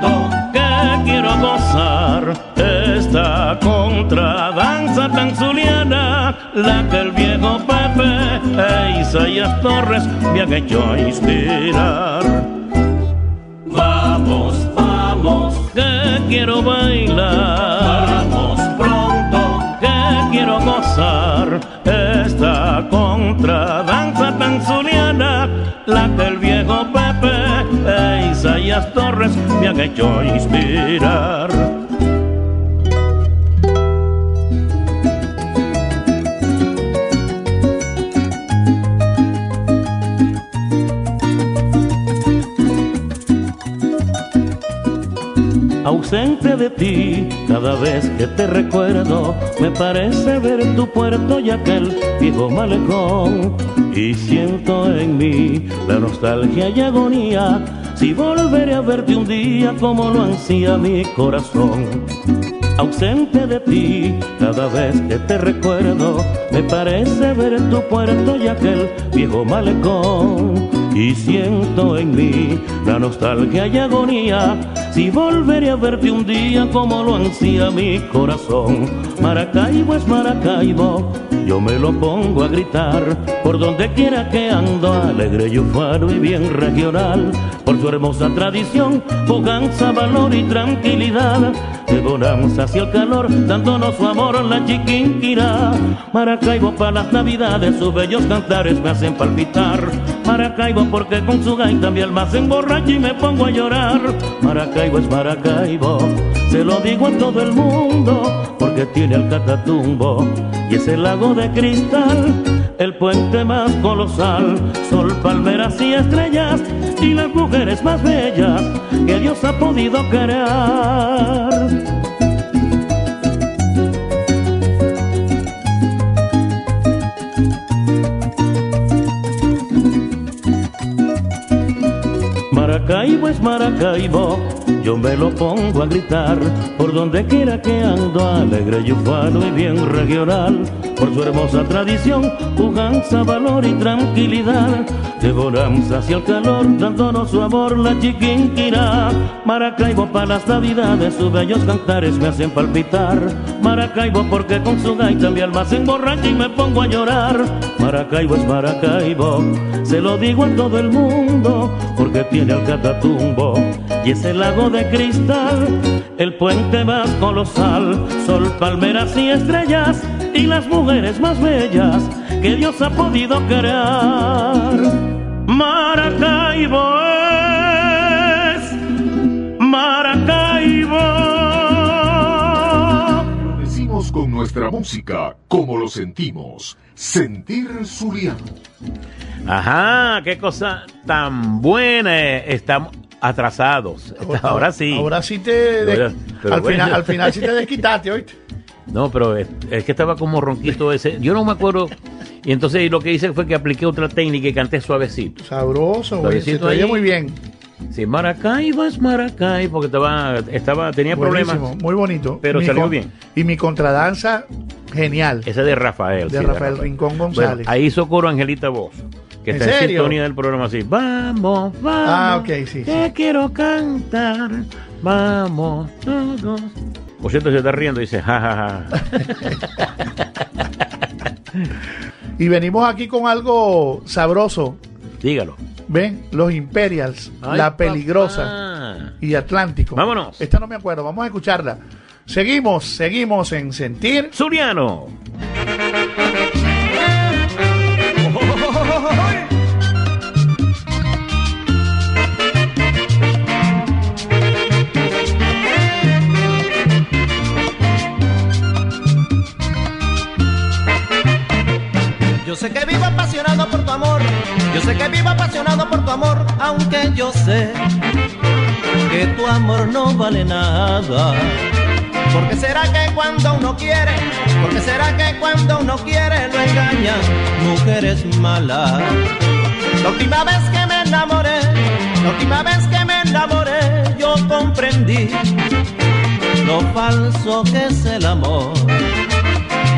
Gozar esta contradanza tan zuliana, la que el viejo Pepe e Isaías Torres me han hecho inspirar.
Vamos, vamos,
Que quiero bailar,
vamos pronto.
que quiero gozar esta contradanza tan zuliana, la que el viejo Pepe Torres me han hecho inspirar. ausente de ti, cada vez que te recuerdo, me parece ver tu puerto y aquel viejo malecón. Y siento en mí la nostalgia y agonía, si volveré a verte un día como lo ansía mi corazón. Ausente de ti, cada vez que te recuerdo, me parece ver tu puerto y aquel viejo malecón. Y siento en mí la nostalgia y agonía, si volveré a verte un día como lo ansía mi corazón. Maracaibo es Maracaibo, yo me lo pongo a gritar, por donde quiera que ando, alegre y ufano y bien regional, por su hermosa tradición, pujanza, valor y tranquilidad, de bonanza hacia el calor, dándonos su amor la chiquinquirá. Maracaibo para las navidades, sus bellos cantares me hacen palpitar. Maracaibo porque con su gaita mi alma se emborracha y me pongo a llorar. Maracaibo es Maracaibo, se lo digo a todo el mundo, porque tiene el catatumbo y ese lago de cristal, el puente más colosal, sol, palmeras y estrellas, y las mujeres más bellas que Dios ha podido crear. Maracaibo es Maracaibo, yo me lo pongo a gritar por donde quiera que ando, alegre y ufano y bien regional, por su hermosa tradición, pujanza, valor y tranquilidad, devoramos hacia el calor, dándonos su amor la chiquinquirá. Maracaibo para las navidades, sus bellos cantares me hacen palpitar. Maracaibo porque con su gaita mi alma se emborracha y me pongo a llorar. Maracaibo es Maracaibo, se lo digo a todo el mundo, porque tiene el catatumbo y ese lago de cristal, el puente más colosal, sol, palmeras y estrellas, y las mujeres más bellas que Dios ha podido crear. Maracaibo es Maracaibo.
Lo decimos con nuestra música, como lo sentimos. Sentir Zuliano.
Ajá, qué cosa tan buena. Estamos atrasados. [laughs] Ahora sí.
Ahora sí te. de-
Pero- pero
al,
bueno.
final, al final sí te desquitaste, [laughs] ¿oíste?
No, pero es, es que estaba como ronquito ese. Yo no me acuerdo. Y entonces lo que hice fue que apliqué otra técnica y canté suavecito.
Sabroso. Se
Suavecito
te oye muy bien.
Sí, Maracaibo es Maracaibo, porque estaba, estaba, tenía
Buenísimo,
problemas.
muy bonito.
Pero
Mi
salió
con-
bien.
Y mi contradanza, genial.
Ese de Rafael.
De
sí,
Rafael Rincón
Bueno,
González.
ahí hizo coro Angelita Voz, que
¿En
está en
serio?
sintonía del programa así. Vamos, vamos.
Ah, ok, sí, sí.
quiero cantar. Vamos, todos. Por cierto, se está riendo y dice, ja, ja, ja. [laughs]
Y venimos aquí con algo sabroso.
Dígalo.
¿Ven? Los Imperials,
Ay,
La Peligrosa
papá.
y Atlántico.
Vámonos.
Esta no me acuerdo, vamos a escucharla. Seguimos, seguimos en Sentir.
Suriano.
Yo sé que vivo apasionado por tu amor, yo sé que vivo apasionado por tu amor, aunque yo sé que tu amor no vale nada. Porque será que cuando uno quiere, porque será que cuando uno quiere lo engañan mujeres malas. La última vez que me enamoré, la última vez que me enamoré, yo comprendí lo falso que es el amor.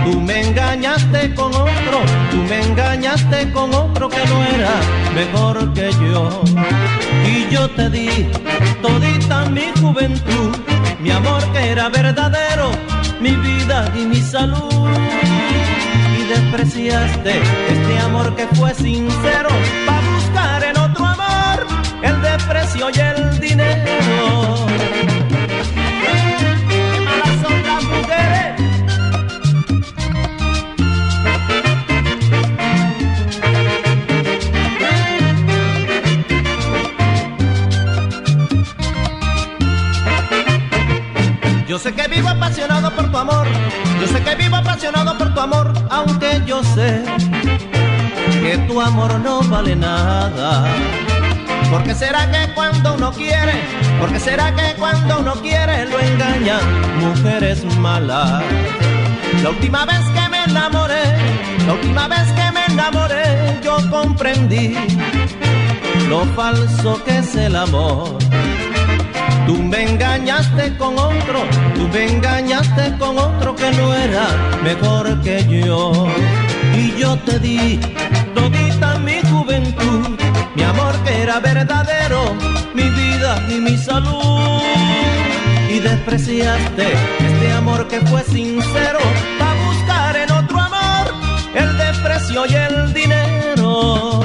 Tú me engañaste con con otro que no era mejor que yo. Y yo te di todita mi juventud, mi amor que era verdadero, mi vida y mi salud. Y despreciaste este amor que fue sincero, para buscar en otro amor el desprecio y el dinero. Sé que vivo apasionado por tu amor, yo sé que vivo apasionado por tu amor, aunque yo sé que tu amor no vale nada. Porque será que cuando uno quiere, porque será que cuando uno quiere lo engañan mujeres malas. La última vez que me enamoré, la última vez que me enamoré, yo comprendí lo falso que es el amor. Tú me engañaste con otro, tú me engañaste con otro que no era mejor que yo. Y yo te di todita mi juventud, mi amor que era verdadero, mi vida y mi salud. Y despreciaste este amor que fue sincero, para buscar en otro amor el desprecio y el dinero.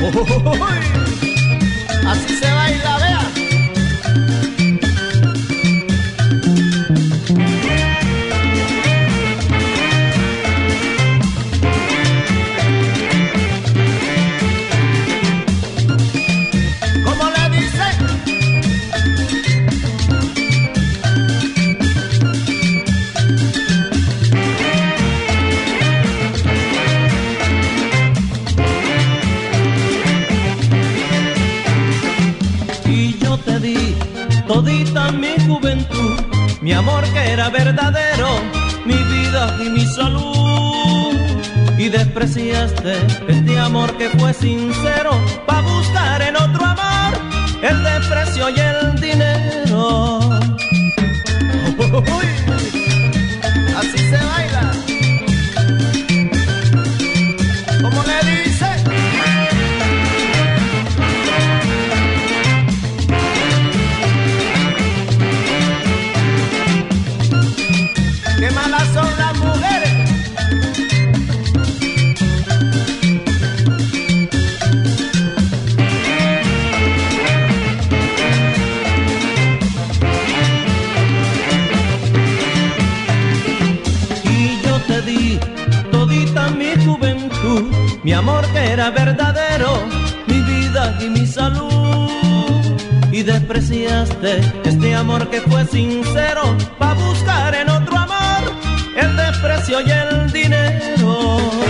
[laughs] Así se baila, mi amor que era verdadero, mi vida y mi salud. Y despreciaste este amor que fue sincero, pa' buscar en otro amor el desprecio y el dinero. [laughs] Así se baila. Mi amor que era verdadero, mi vida y mi salud. Y despreciaste este amor que fue sincero, pa' buscar en otro amor el desprecio y el dinero.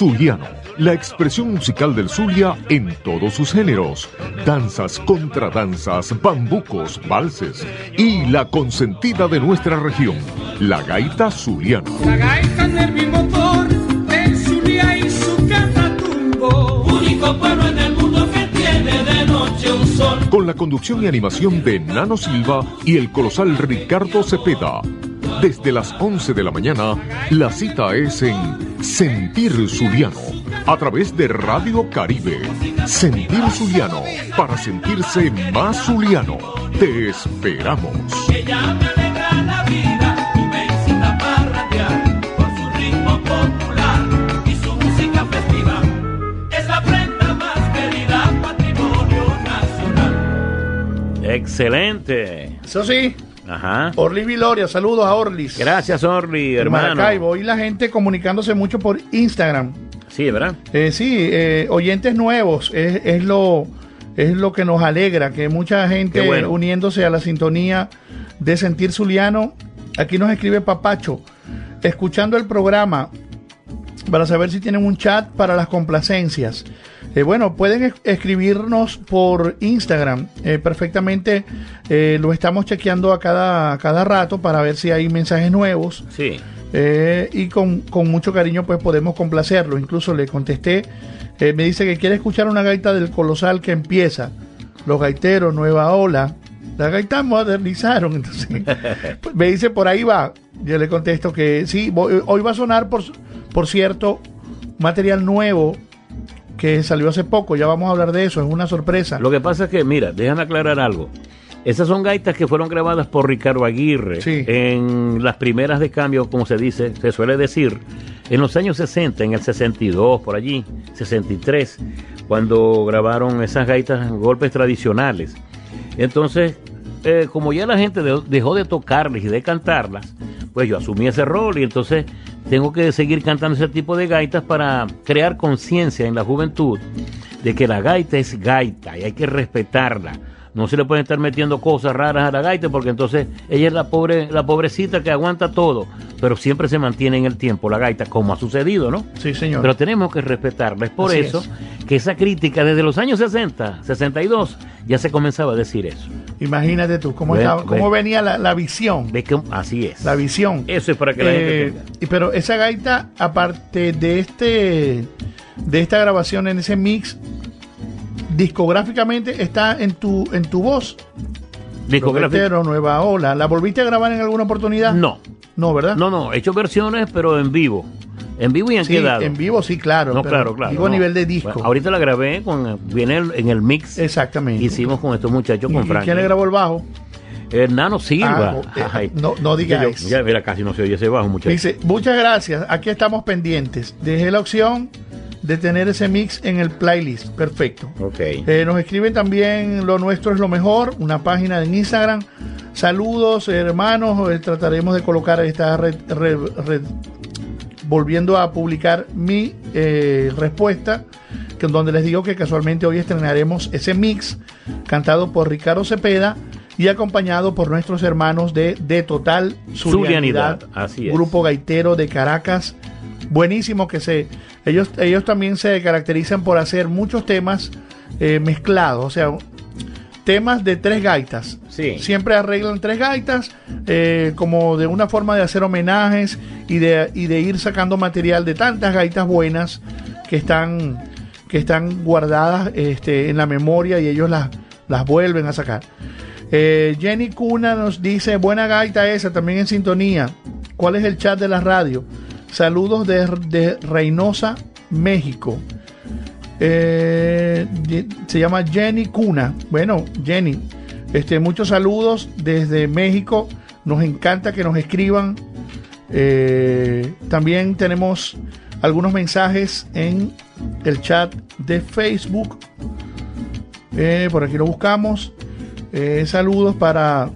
Zuliano, la expresión musical del Zulia en todos sus géneros. Danzas, contradanzas, bambucos, valses y la consentida de nuestra región, la gaita zuliana.
La gaita nervio motor del Zulia y su catatumbo. Único pueblo en el mundo que tiene de noche un sol.
Con la conducción y animación de Nano Silva y el colosal Ricardo Cepeda. Desde las 11 de la mañana, la cita es en Sentir Zuliano, a través de Radio Caribe. Sentir Zuliano, para sentirse más zuliano. Te esperamos.
Ella me alegra la vida y me incita a parrandear por su ritmo popular y su música festiva. Es la prenda más querida, patrimonio nacional.
Excelente.
Eso sí.
Ajá.
Orly Viloria, saludos a Orlis.
Gracias, Orly, hermano.
Maracaibo. Y la gente comunicándose mucho por Instagram.
Sí, ¿verdad?
Eh, sí, eh, oyentes nuevos es, es lo es lo que nos alegra, que mucha gente
bueno.
uniéndose a la sintonía de Sentir Zuliano. Aquí nos escribe Papacho, escuchando el programa, para saber si tienen un chat para las complacencias. Eh, bueno, pueden es- escribirnos por Instagram. Eh, perfectamente eh, lo estamos chequeando a cada, a cada rato para ver si hay mensajes nuevos.
Sí.
Y con, con mucho cariño pues podemos complacerlo. Incluso le contesté, me dice que quiere escuchar una gaita del colosal que empieza. Los gaiteros, nueva ola. La gaita modernizaron. [laughs] Entonces, [laughs] me dice por ahí va. Yo le contesto que sí, voy- hoy va a sonar por, por cierto material nuevo que salió hace poco. Ya vamos a hablar de eso, es una sorpresa.
Lo que pasa es que, mira, déjame aclarar algo. Esas son gaitas que fueron grabadas por Ricardo Aguirre en las primeras de cambio, como se dice, se suele decir, en los años 60, en el 62, por allí, 63, cuando grabaron esas gaitas golpes tradicionales. Entonces, eh, como ya la gente de- dejó de tocarlas y de cantarlas, pues yo asumí ese rol y entonces tengo que seguir cantando ese tipo de gaitas para crear conciencia en la juventud de que la gaita es gaita y hay que respetarla. No se le pueden estar metiendo cosas raras a la gaita porque entonces ella es la pobre, la pobrecita que aguanta todo, pero siempre se mantiene en el tiempo la gaita, como ha sucedido, ¿no?
Sí, señor.
Pero tenemos que respetarla. Es por
Así
eso
es.
que esa crítica desde los años 60, 62, ya se comenzaba a decir eso.
Imagínate tú, cómo, estaba- cómo venía la, la visión.
Así es.
La visión.
Eso es para que la gente
Eh, pero esa gaita, aparte de este de esta grabación en ese mix, discográficamente está en tu en tu voz.
Discográfica-
Roquetero, Nueva Ola. ¿La volviste a grabar en alguna oportunidad?
No.
No, ¿verdad?
No, no, he hecho versiones, pero en vivo. En vivo y en
Sí,
quedado.
en vivo sí, claro.
No, claro, claro.
Digo a nivel de disco.
Bueno, ahorita la grabé con viene el- en el mix.
Exactamente.
Hicimos con estos muchachos con
¿Y
Frank.
quién le grabó el bajo?
Hernano Silva.
Ah, eh, no, no digáis.
Ya, mira, casi no se oye ese bajo, muchachos.
Dice, muchas gracias, aquí estamos pendientes. Dejé la opción de tener ese mix en el playlist. Perfecto.
Ok.
Eh, nos escriben también Lo Nuestro es lo Mejor, una página en Instagram. Saludos, hermanos. eh, trataremos de colocar esta red, red- red- volviendo a publicar mi eh, respuesta, que donde les digo que casualmente hoy estrenaremos ese mix cantado por Ricardo Cepeda y acompañado por nuestros hermanos de, de Total Zulianidad,
así es.
grupo gaitero de Caracas. Buenísimo que se ellos ellos también se caracterizan por hacer muchos temas eh, mezclados, o sea, temas de tres gaitas.
Sí.
Siempre arreglan tres gaitas eh, como de una forma de hacer homenajes y de, y de ir sacando material de tantas gaitas buenas que están, que están guardadas este, en la memoria y ellos las, las vuelven a sacar. Eh, Jenny Cuna nos dice, buena gaita esa, también en sintonía. ¿Cuál es el chat de la radio? Saludos de, de Reynosa, México. Eh, se llama Jenny Cuna. Bueno, Jenny, este, muchos saludos desde México. Nos encanta que nos escriban. Eh, también tenemos algunos mensajes en el chat de Facebook. Eh, por aquí lo buscamos. Saludos para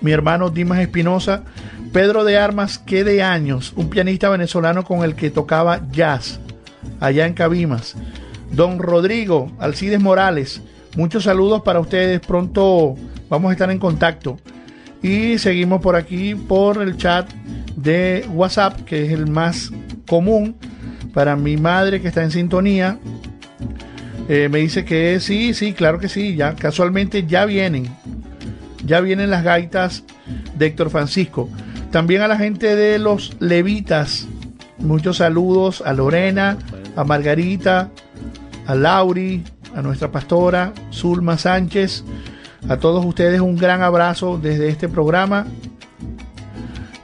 mi hermano Dimas Espinosa. Pedro de Armas, que de años, un pianista venezolano con el que tocaba jazz allá en Cabimas. Don Rodrigo Alcides Morales, muchos saludos para ustedes. Pronto vamos a estar en contacto. Y seguimos por aquí por el chat de WhatsApp, que es el más común para mi madre que está en sintonía. Eh, me dice que sí, sí, claro que sí, ya casualmente ya vienen. Ya vienen las gaitas de Héctor Francisco. También a la gente de los Levitas. Muchos saludos a Lorena, a Margarita, a Lauri, a nuestra pastora Zulma Sánchez. A todos ustedes un gran abrazo desde este programa.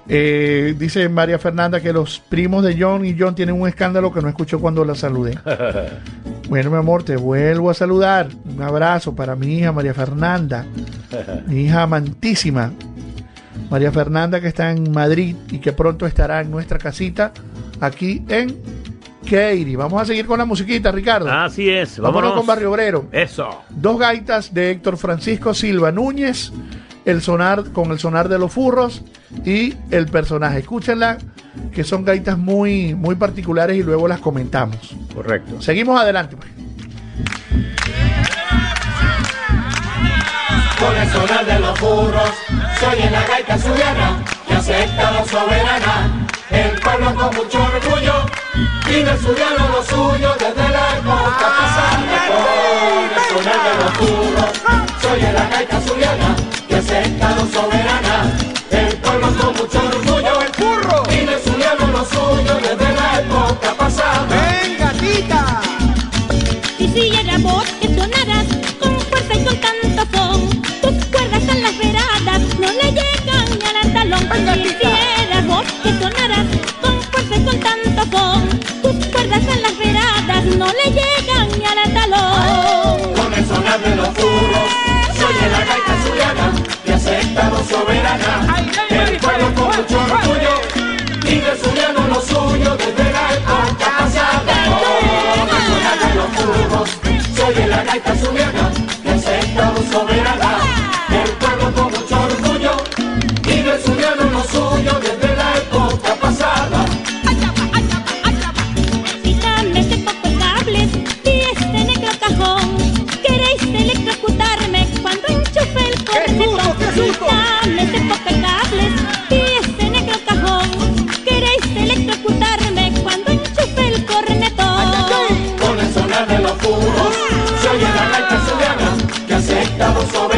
Eh, dice María Fernanda que los primos de John y John tienen un escándalo que no escuchó cuando la saludé. [laughs] Bueno, mi amor, te vuelvo a saludar. Un abrazo para mi hija María Fernanda, mi hija amantísima. María Fernanda que está en Madrid y que pronto estará en nuestra casita aquí en Katy. Vamos a seguir con la musiquita, Ricardo.
Así es,
Vámonos
vámonos.
con Barrio Obrero.
Eso.
Dos gaitas de Héctor Francisco Silva Núñez, el sonar con el sonar de los furros y el personaje. Escúchenla, que son gaitas muy, muy particulares y luego las comentamos.
Correcto.
Seguimos adelante. pues
con el sonar de los burros, soy en la gaita suyana y acepta la soberana. El pueblo con mucho orgullo, vive el suyano lo suyo desde la costa pasando con el sonar de los burros, soy en la gaita suyana y acepta la soberana. El pueblo con mucho orgullo, el burro, vive el suyano lo suyo desde la época pasada.
¡Venga, tita!
Y si era voz que sonaras no le llegan ni al andalón. Quisiera voz que sonara con fuerza y con tanto con tus cuerdas en las veradas no le llegan ni al
andalón. Oh, con el sonar de los puros, soy el la gaita zuliana, te aceptado soberana, el pueblo con mucho orgullo,
y de
zuliano lo suyo desde la época pasada. Oh, con el sonar de los puros, soy el la gaita zuliana. solamente impecables, pies en el
cajón. Queréis electrocutarme cuando enchufe el cornetón.
Con el sonar de los puros, se oye la gaita zuliana que ha sectado sobre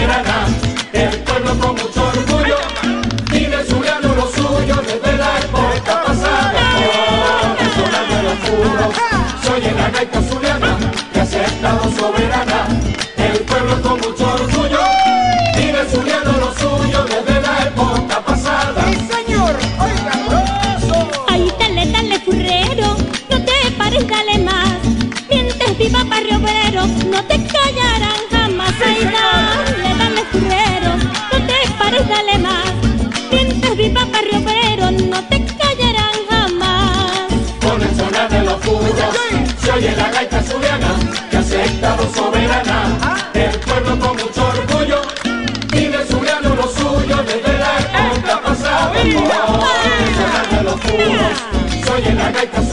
oye la gaita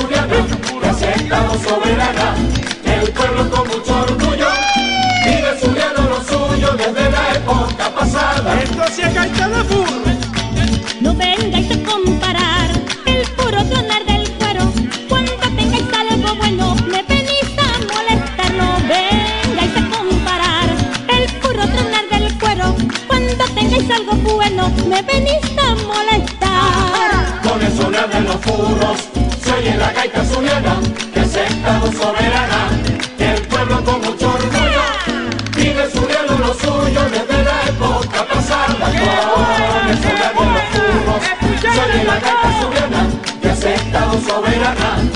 la carta soberana, ya aceptado
soberana.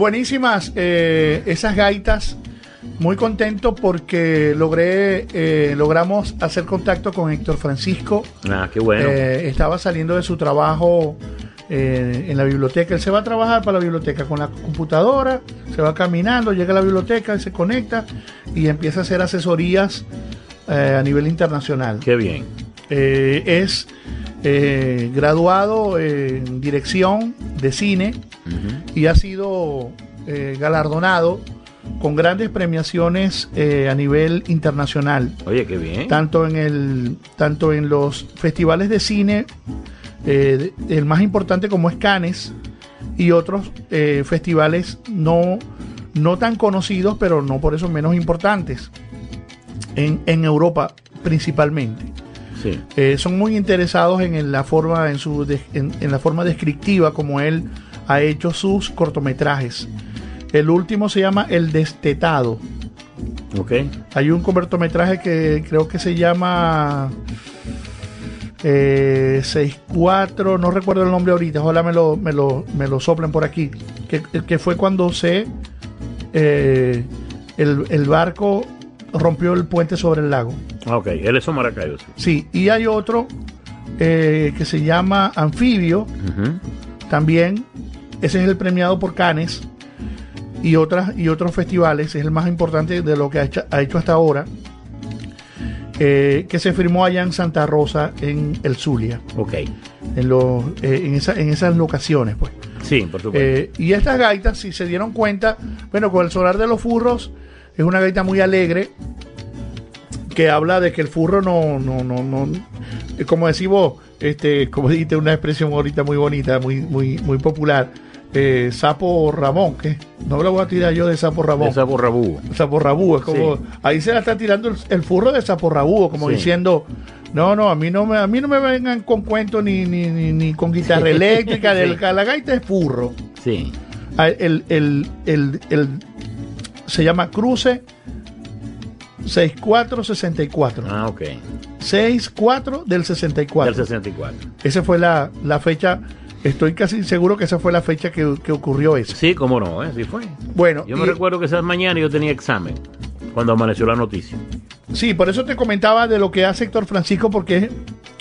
Buenísimas eh, esas gaitas. Muy contento porque logré, eh, logramos hacer contacto con Héctor Francisco.
Ah, qué bueno.
Eh, estaba saliendo de su trabajo eh, en la biblioteca. Él se va a trabajar para la biblioteca con la computadora, se va caminando, llega a la biblioteca, se conecta y empieza a hacer asesorías a nivel internacional.
Qué bien.
Es eh, graduado en dirección de cine y ha sido eh, galardonado con grandes premiaciones eh, a nivel internacional
Oye, qué bien.
tanto en el tanto en los festivales de cine eh, de- el más importante como es Cannes y otros eh, festivales no no tan conocidos pero no por eso menos importantes en, en Europa principalmente
Sí.
Son muy interesados en, en la forma en su de- en, en la forma descriptiva como él ha hecho sus cortometrajes el último se llama El Destetado
Ok.
hay un cortometraje que creo que se llama eh, 64, no recuerdo el nombre ahorita, ojalá me lo, me lo, me lo soplen por aquí, que, que fue cuando se eh, el, el barco rompió el puente sobre el lago.
Ah, Ok, él es un maracayo. sí.
Sí, y hay otro eh, que se llama Anfibio, también, ese es el premiado por Cannes y otras y otros festivales, es el más importante de lo que ha hecho, ha hecho hasta ahora, eh, que se firmó allá en Santa Rosa, en el Zulia,
Ok.
en, los, eh, en, esa- en esas locaciones, pues.
Sí, por supuesto.
Eh, y estas gaitas, si se dieron cuenta, bueno, con el solar de los furros, es una gaita muy alegre que habla de que el furro no, no, no, no, como decimos, este, como dijiste, una expresión ahorita muy bonita, muy, muy, muy popular. Eh, sapo Ramón, que no lo voy a tirar yo de sapo Ramón.
De sapo rabú.
Sapo Rabú, es como,
Sí.
ahí se la está tirando el, el furro de Sapo Rabú, como
Sí.
diciendo, no, no, a mí no me, a mí no me vengan con cuentos ni, ni, ni, ni con guitarra eléctrica, del, [laughs]
Sí.
la gaita es furro.
Sí.
Ah, El, el, el, el- se llama Cruce 6464.
Ah, ok.
64 del 64.
Del 64.
Esa fue la, la fecha, estoy casi seguro que esa fue la fecha que, que ocurrió eso.
Sí, cómo no, ¿eh? sí fue.
Bueno,
Yo me
y-
recuerdo que esa mañana yo tenía examen cuando amaneció la noticia.
Sí, por eso te comentaba de lo que hace Héctor Francisco, porque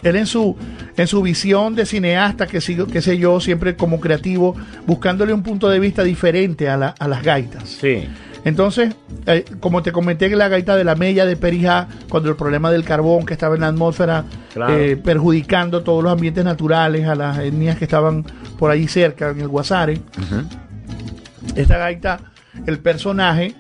él en su, en su visión de cineasta, que sigo, qué sé yo, siempre como creativo, buscándole un punto de vista diferente a, la- a las gaitas.
Sí.
Entonces, eh, como te comenté, la gaita de la Mella de Perijá, cuando el problema del carbón que estaba en la atmósfera
Claro.
eh, perjudicando todos los ambientes naturales a las etnias que estaban por allí cerca, en el Guasare, esta gaita, el personaje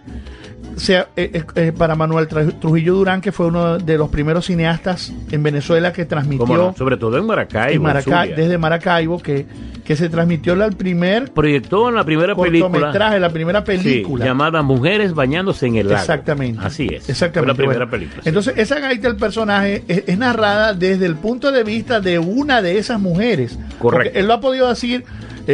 sea, eh, eh, eh, para Manuel Trujillo Durán, que fue uno de los primeros cineastas en Venezuela que transmitió
¿Cómo no? Sobre todo en Maracaibo.
en desde Maracaibo, que, que se transmitió la- el primer
Proyectó en la primera película.
la primera
sí,
película.
llamada Mujeres bañándose en el lago.
Exactamente.
Así es.
Exactamente.
Fue la primera
bueno.
película. sí.
Entonces, esa gaita del personaje es, es narrada desde el punto de vista de una de esas mujeres.
Correcto.
Porque él lo ha podido decir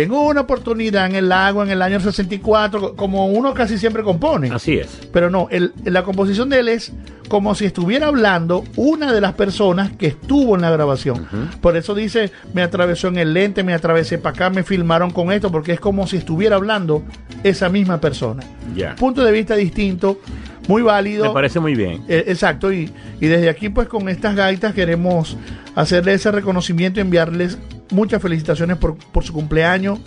en una oportunidad en el lago, en el año 64, como uno casi siempre compone.
Así es.
Pero no, el- la composición de él es como si estuviera hablando una de las personas que estuvo en la grabación. Por eso dice, me atravesó en el lente, me atravesé para acá, me filmaron con esto, porque es como si estuviera hablando esa misma persona.
Ya.
Punto de vista distinto, muy válido.
Me parece muy bien.
Eh, exacto, y, y desde aquí pues con estas gaitas queremos hacerle ese reconocimiento y enviarles muchas felicitaciones por, por su cumpleaños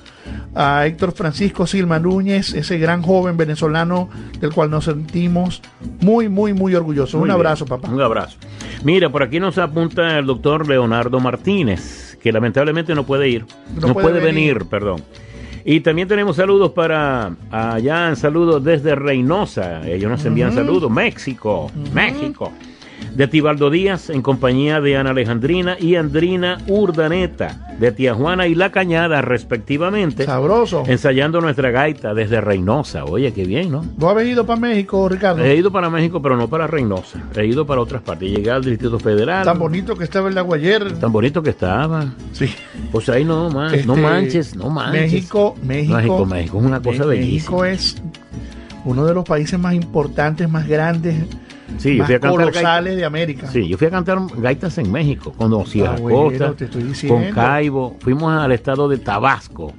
a Héctor Francisco Silma Núñez, ese gran joven venezolano del cual nos sentimos muy, muy, muy orgullosos.
Muy
Un
bien.
abrazo, papá.
Un abrazo. Mira, por aquí nos apunta el doctor Leonardo Martínez, que lamentablemente no puede ir.
No
No,
puede
puede,
venir.
venir. perdón. Y también tenemos saludos para allá, saludos desde Reynosa. Ellos nos envían saludos. México, México. De Tibaldo Díaz, en compañía de Ana Alejandrina y Andrina Urdaneta, de Tía Juana y La Cañada, respectivamente.
Sabroso.
Ensayando nuestra gaita desde Reynosa. Oye, qué bien, ¿no?
¿Tú has ido para México, Ricardo?
He ido para México, pero no para Reynosa. He ido para otras partes. Llegué al Distrito Federal.
Tan bonito que estaba el lago ayer.
Tan bonito que estaba.
Sí.
Pues ahí no, man,
Este,
no manches, no manches.
México, México.
México, México es una cosa bellísima.
México es uno de los países más importantes, más grandes,
Sí, yo fui a cantar
colosales
gaitas.
de América.
Sí, yo fui a cantar gaitas en México, con Sierra
Ah, bueno,
Costa, con Caibo. Fuimos al estado de Tabasco,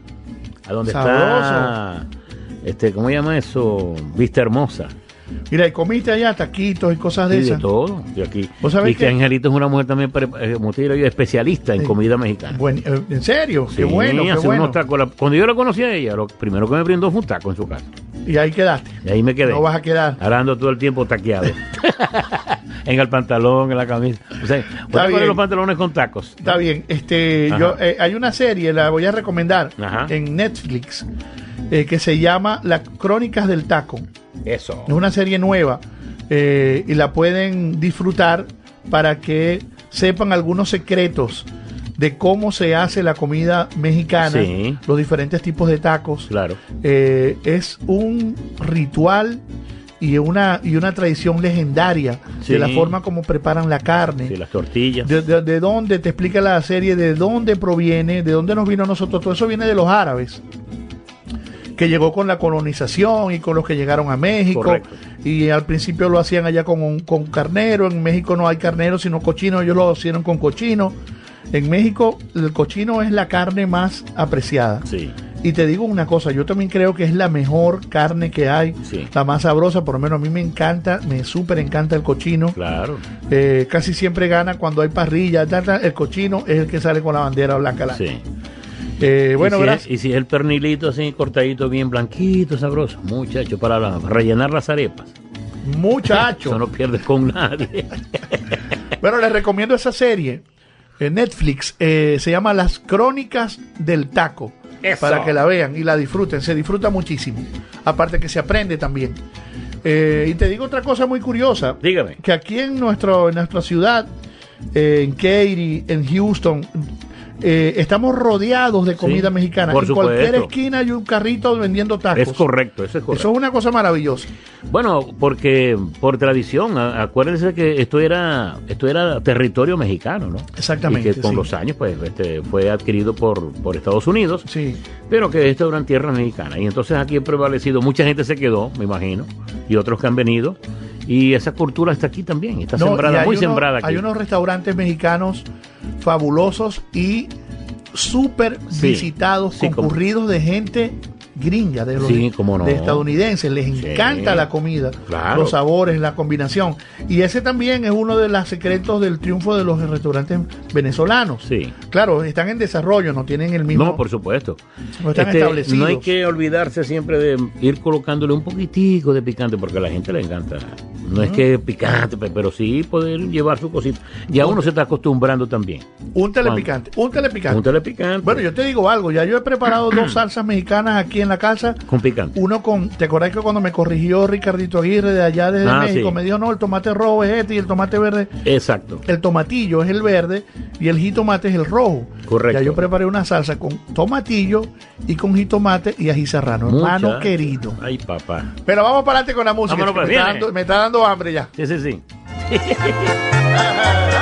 a donde está, este, ¿cómo se llama eso? Vista Hermosa.
Mira, y comiste allá taquitos y cosas de
Sí, de
esas.
todo. Y aquí.
¿Vos sabés
y que
que-
Angelito es una mujer también, eh, como te digo yo, especialista en
Sí.
comida mexicana.
Buen- eh, ¿En serio?
Sí,
qué bueno, qué bueno.
tacos. Cuando yo la conocí a ella, lo primero que me brindó fue un taco en su casa.
Y ahí quedaste.
Y ahí me quedé.
No vas a quedar.
Ahora ando todo el tiempo taqueado. [laughs] en el pantalón, en la camisa. O sea, voy a
bien.
poner los pantalones con tacos.
Está bien. Este,
Ajá.
yo, eh, hay una serie, la voy a recomendar
Ajá.
en Netflix, eh, que se llama Las Crónicas del Taco.
Eso.
Es una serie nueva eh, y la pueden disfrutar para que sepan algunos secretos de cómo se hace la comida mexicana,
Sí.
los diferentes tipos de tacos.
Claro.
Eh, es un ritual y una, y una tradición legendaria
Sí.
de la forma como preparan la carne.
Sí, las tortillas.
De, de- de dónde te explica la serie, de dónde proviene, de dónde nos vino a nosotros. Todo eso viene de los árabes, que llegó con la colonización y con los que llegaron a México.
Correcto.
Y al principio lo hacían allá con, un- con carnero. En México no hay carnero, sino cochino. Ellos lo hicieron con cochino. En México el cochino es la carne más apreciada.
Sí.
Y te digo una cosa, yo también creo que es la mejor carne que hay,
Sí.
la más sabrosa, por lo menos a mí me encanta, me súper encanta el cochino.
Claro.
Eh, casi siempre gana cuando hay parrilla, el cochino es el que sale con la bandera blanca. la-
Sí.
Eh, bueno,
y, si es, y si es el pernilito así cortadito, bien blanquito, sabroso, muchacho, para la- rellenar las arepas.
muchacho.
Eso no pierdes con nadie. [laughs]
Bueno, les recomiendo esa serie en Netflix, eh, se llama Las Crónicas del Taco.
Eso.
Para que la vean y la disfruten, se disfruta muchísimo. Aparte que se aprende también. Eh, y te digo otra cosa muy curiosa.
Dígame.
Que aquí en, nuestro, en nuestra ciudad, eh, en Katy, en Houston, eh, estamos rodeados de comida
Sí,
mexicana.
por
en cualquier esquina hay un carrito vendiendo tacos.
Es correcto, eso es correcto.
Eso es una cosa maravillosa.
Bueno, porque por tradición, acuérdense que esto era esto era territorio mexicano, ¿no?
Exactamente,
Y que con
sí.
los años pues este, fue adquirido por, por Estados Unidos,
Sí.
pero que esto eran tierras mexicanas. Y entonces aquí ha prevalecido, mucha gente se quedó, me imagino, y otros que han venido. Y esa cultura está aquí también, está
No,
sembrada, muy
uno-
sembrada aquí.
Hay unos restaurantes mexicanos fabulosos y súper
Sí,
visitados,
sí, como-
concurridos de gente gringa, de, los,
Sí, cómo no.
de estadounidenses. Les encanta la comida,
Claro.
los sabores, la combinación. Y ese también es uno de los secretos del triunfo de los restaurantes venezolanos.
Sí.
Claro, están en desarrollo, no tienen el mismo.
No, por supuesto.
No están
Este,
establecidos.
no hay que olvidarse siempre de ir colocándole un poquitico de picante porque a la gente le encanta
No es que picante, pe- pero sí poder llevar su cosita. Ya uno se está acostumbrando también.
Un telepicante, un telepicante.
Un telepicante.
Bueno, yo te digo algo, ya yo he preparado dos [clears throat] salsas mexicanas aquí en la casa.
Con picante.
Uno con, ¿te acordás que cuando me corrigió Ricardito Aguirre de allá desde
Ah,
México?
sí.
Me dijo, no, el tomate rojo es este y el tomate verde.
Exacto.
El tomatillo es el verde y el jitomate es el rojo.
Correcto.
Ya yo preparé una salsa con tomatillo y con jitomate y ají serrano. Hermano querido.
Ay, papá.
Pero vamos para adelante con la música.
Vámonos, pues,
me, está dando, me está dando hambre ya.
Sí, sí, sí. [laughs]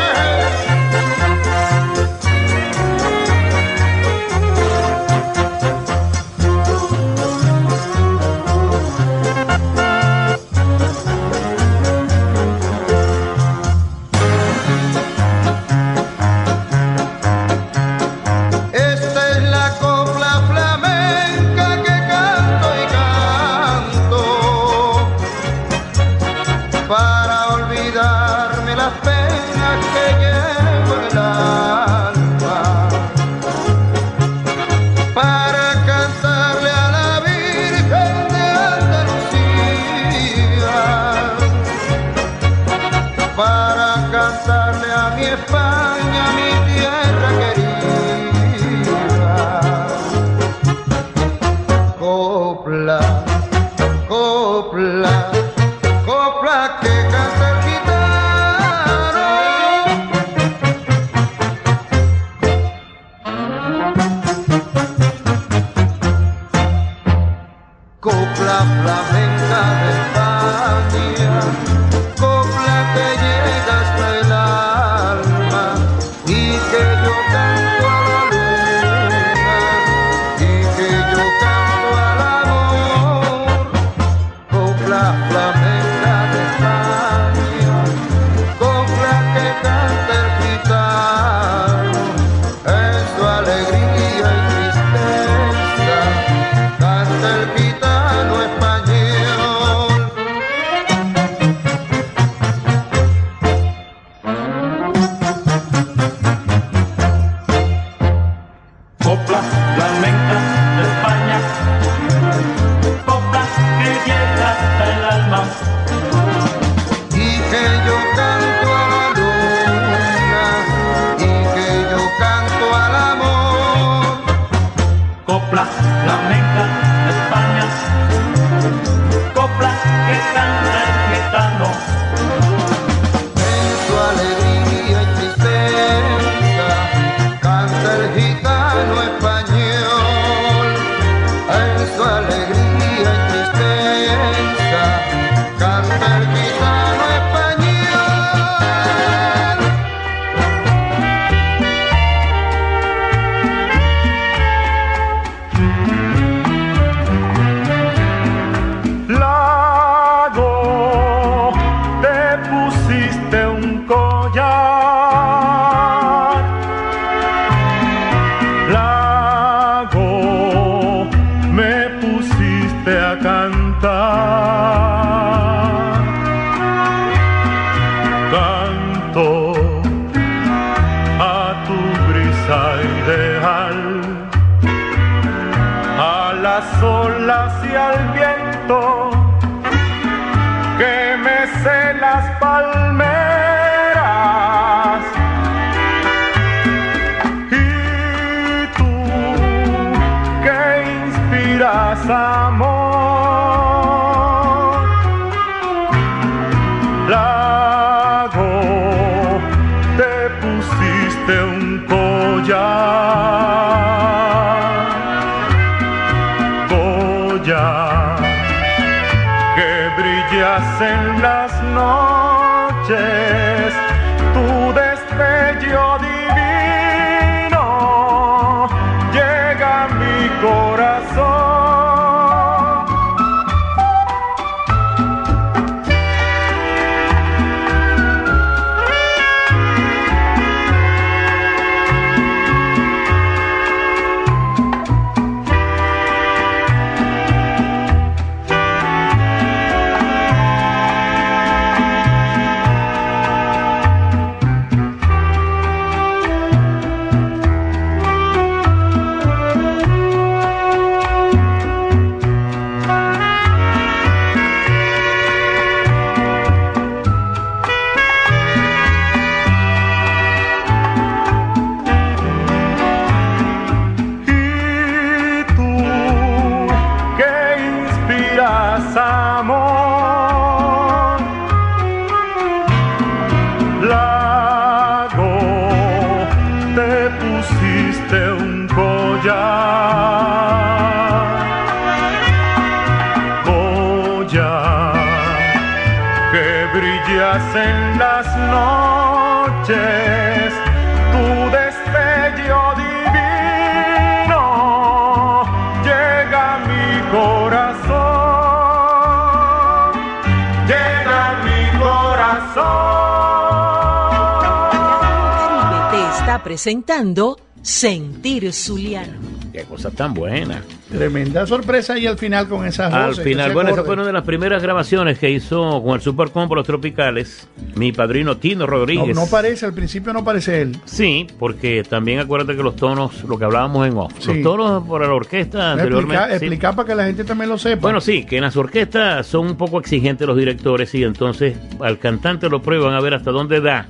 presentando Sentir Zuliano.
Qué cosa tan buena.
Tremenda sorpresa y al final con esas
Al
voces,
final, bueno, esa fue una de las primeras grabaciones que hizo con el Super Combo Los Tropicales, mi padrino Tino
No,
Rodríguez.
no parece, al principio no parece él.
Sí, porque también acuérdate que los tonos, lo que hablábamos en off,
Sí.
los tonos para la orquesta anteriormente. Sí.
explicar para que la gente también lo sepa.
Bueno, sí, que en las orquestas son un poco exigentes los directores y entonces al cantante lo prueban a ver hasta dónde da.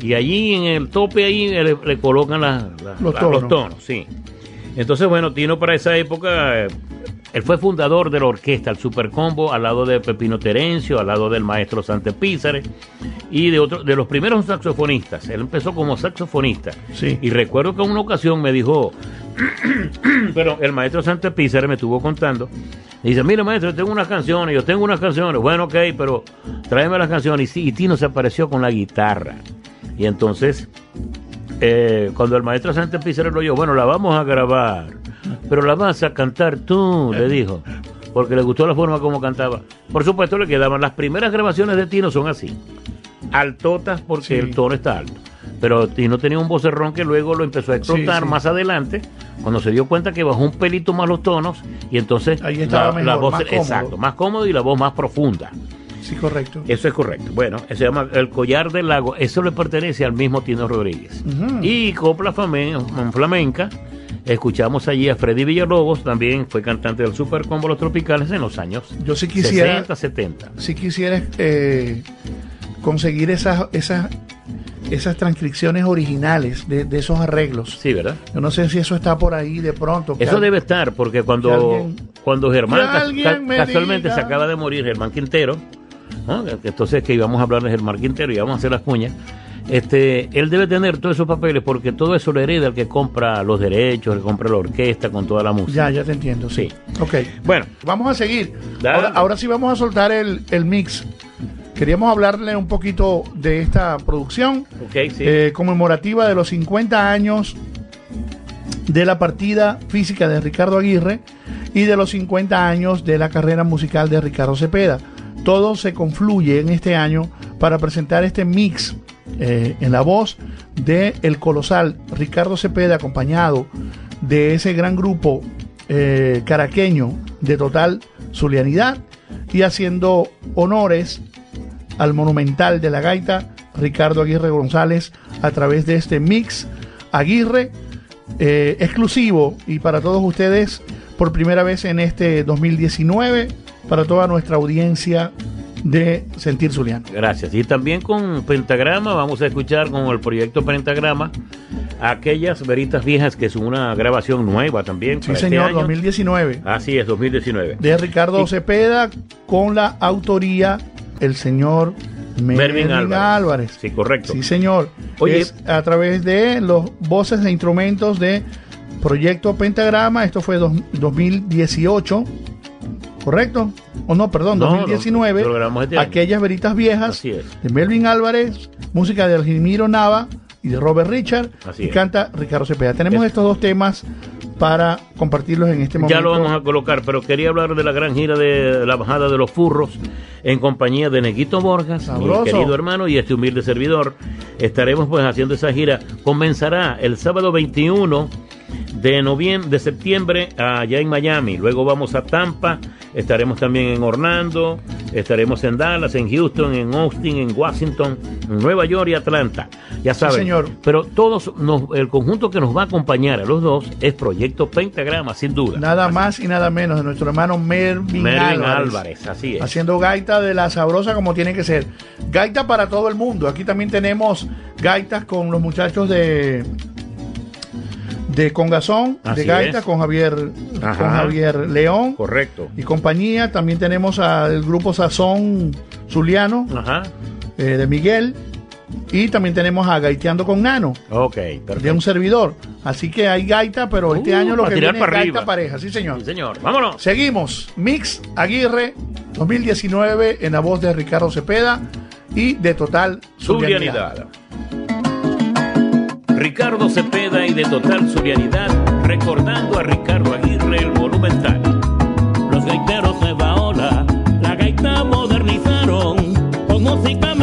Y allí en el tope ahí le, le colocan
Los tonos.
los tonos, sí. Entonces, bueno, Tino para esa época, eh, él fue fundador de la orquesta, el Super Combo, al lado de Pepino Terencio, al lado del maestro Sante Pízare y de otro, de los primeros saxofonistas. Él empezó como saxofonista.
Sí.
Y recuerdo que en una ocasión me dijo, [clears throat] pero el maestro Sante Pízare me estuvo contando. Y dice, mira maestro, yo tengo unas canciones, yo tengo unas canciones. Bueno, ok, pero tráeme las canciones. Y, sí, y Tino se apareció con la guitarra. Y entonces, eh, cuando el maestro Sante Pizarro lo oyó, bueno, la vamos a grabar, pero la vas a cantar tú, le dijo, porque le gustó la forma como cantaba. Por supuesto, le quedaban las primeras grabaciones de Tino son así, altotas porque
Sí.
el tono está alto. Pero Tino tenía un vocerrón que luego lo empezó a explotar
Sí, sí.
más adelante, cuando se dio cuenta que bajó un pelito más los tonos, y entonces
Ahí estaba
la, voz,
más
exacto, más cómodo y la voz más profunda.
Sí, correcto.
Eso es correcto. Bueno, se llama El Collar del Lago. Eso le pertenece al mismo Tino Rodríguez. Y Copla Flamenca, escuchamos allí a Freddy Villalobos, también fue cantante del Super Combo Los Tropicales en los años
Yo sí quisiera,
60, 70.
si quisiera eh, conseguir esas, esas, esas transcripciones originales de, de esos arreglos.
Sí, ¿verdad?
Yo no sé si eso está por ahí de pronto.
Eso
al-
debe estar, porque cuando,
alguien-
cuando Germán casualmente
diga.
se acaba de morir, Germán Quintero, ¿no? entonces que íbamos a hablar de Germán Quintero y íbamos a hacer las cuñas, este, él debe tener todos esos papeles porque todo eso lo hereda el que compra los derechos, el que compra la orquesta con toda la música.
Ya, ya te entiendo, sí. Ok.
Bueno,
Vamos a seguir. Ahora, ahora sí vamos a soltar el, el mix. Queríamos hablarle un poquito de esta producción
ok, sí.
eh, conmemorativa de los 50 años de la partida física de Ricardo Aguirre y de los 50 años de la carrera musical de Ricardo Cepeda. Todo se confluye en este año para presentar este mix eh, en la voz de el colosal Ricardo Cepeda acompañado de ese gran grupo eh, caraqueño de total zulianidad y haciendo honores al monumental de la gaita Ricardo Aguirre González a través de este mix Aguirre eh, exclusivo y para todos ustedes por primera vez en este 2019 para toda nuestra audiencia de Sentir Zuliano.
Gracias. Y también con Pentagrama, vamos a escuchar con el proyecto Pentagrama aquellas veritas viejas, que es una grabación nueva también.
Sí,
para este
señor,
año.
2019
Así es, 2019.
de Ricardo
Y-
Cepeda con la autoría el señor Mervin
Álvarez.
Álvarez.
Sí, correcto.
Sí, señor.
Oye.
Es a través de los voces e instrumentos de Proyecto Pentagrama. Esto fue dos- 2018. ¿Correcto? O no, perdón,
No,
2019.
lo grabamos este.
Aquellas veritas viejas de Melvin Álvarez, música de Algimiro Nava y de Robert Richard.
Así
y
es.
canta Ricardo Cepeda. Tenemos
Es-
estos dos temas para compartirlos en este momento.
Ya lo vamos a colocar, pero quería hablar de la gran gira de la bajada de los furros en compañía de Neguito
Sabroso.
mi querido hermano y este humilde servidor. Estaremos pues haciendo esa gira. Comenzará el sábado 21 de noviembre, de septiembre allá en Miami. Luego vamos a Tampa, estaremos también en Orlando, estaremos en Dallas, en Houston, en Austin, en Washington, en Nueva York y Atlanta. Ya saben.
señor.
Pero todos nos- el conjunto que nos va a acompañar a los dos es Proyecto Pentagrama, sin duda.
Nada más y nada menos de nuestro hermano Mervin,
Mervin
Álvarez.
Álvarez, así es.
Haciendo gaita de la sabrosa como tiene que ser. Gaita para todo el mundo. Aquí también tenemos gaitas con los muchachos de de Congazón, de Gaita, con Javier, con Javier León.
Correcto.
Y compañía. También tenemos al grupo Sazón Zuliano, eh, de Miguel. Y también tenemos a Gaiteando con Nano.
Ok, perfecto.
De un servidor. Así que hay gaita, pero este
uh,
año lo que viene es gaita pareja. Sí, señor.
Sí, señor. Vámonos.
Seguimos. Mix Aguirre 2019 en la voz de Ricardo Cepeda y de Total
Subdianidad. Ricardo Cepeda y de total surianidad, recordando a Ricardo Aguirre el monumental.
Los gaiteros
Nueva Ola, la gaita modernizaron con música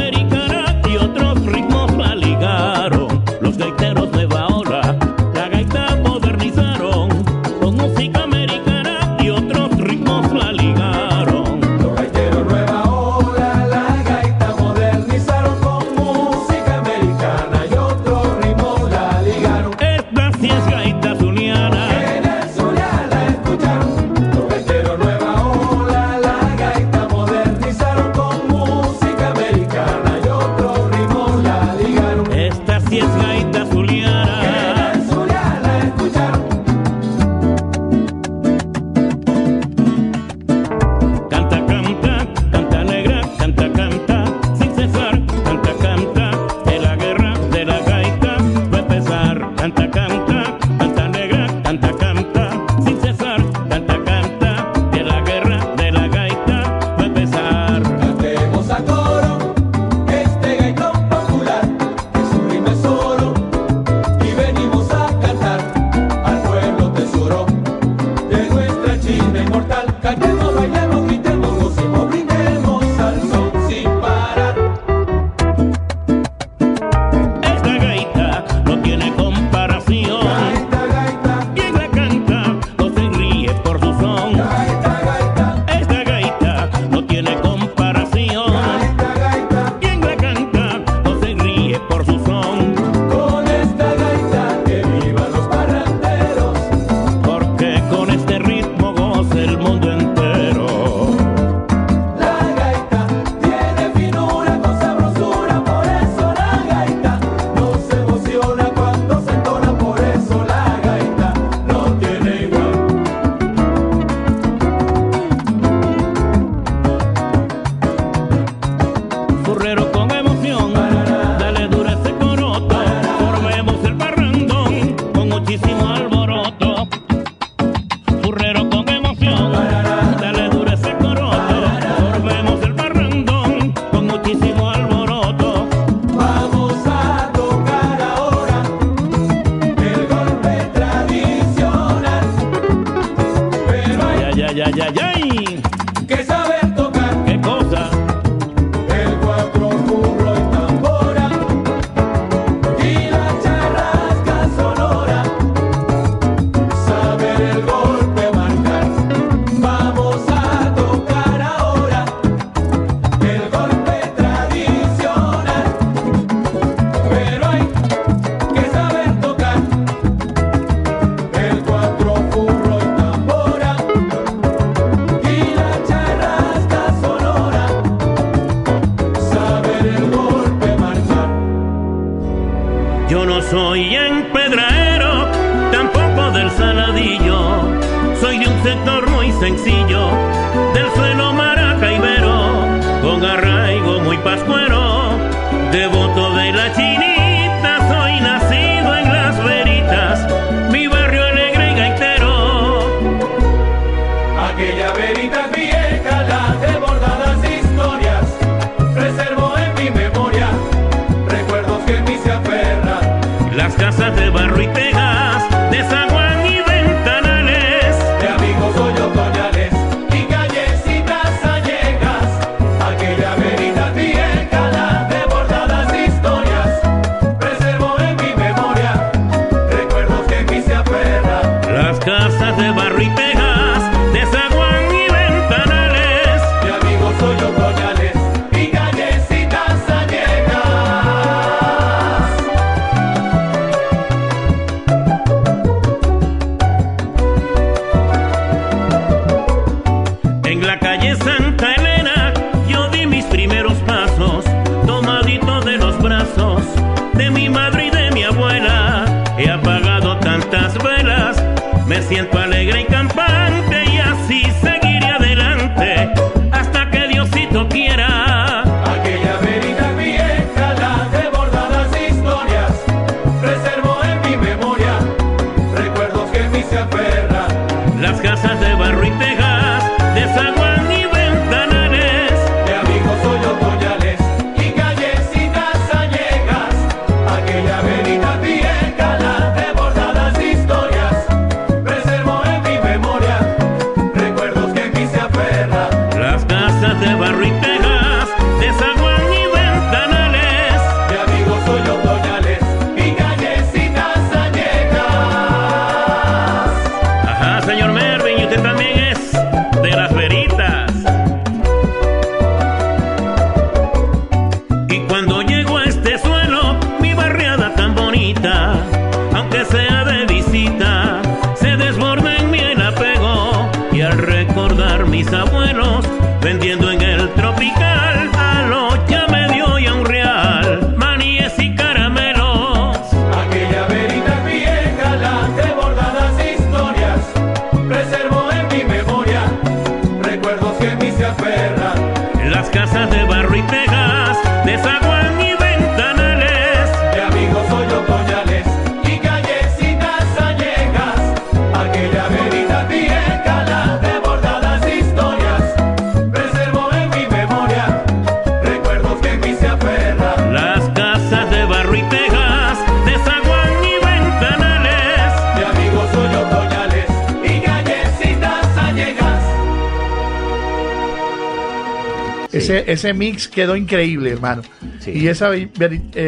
Ese, ese
mix quedó increíble, hermano. Y esa eh,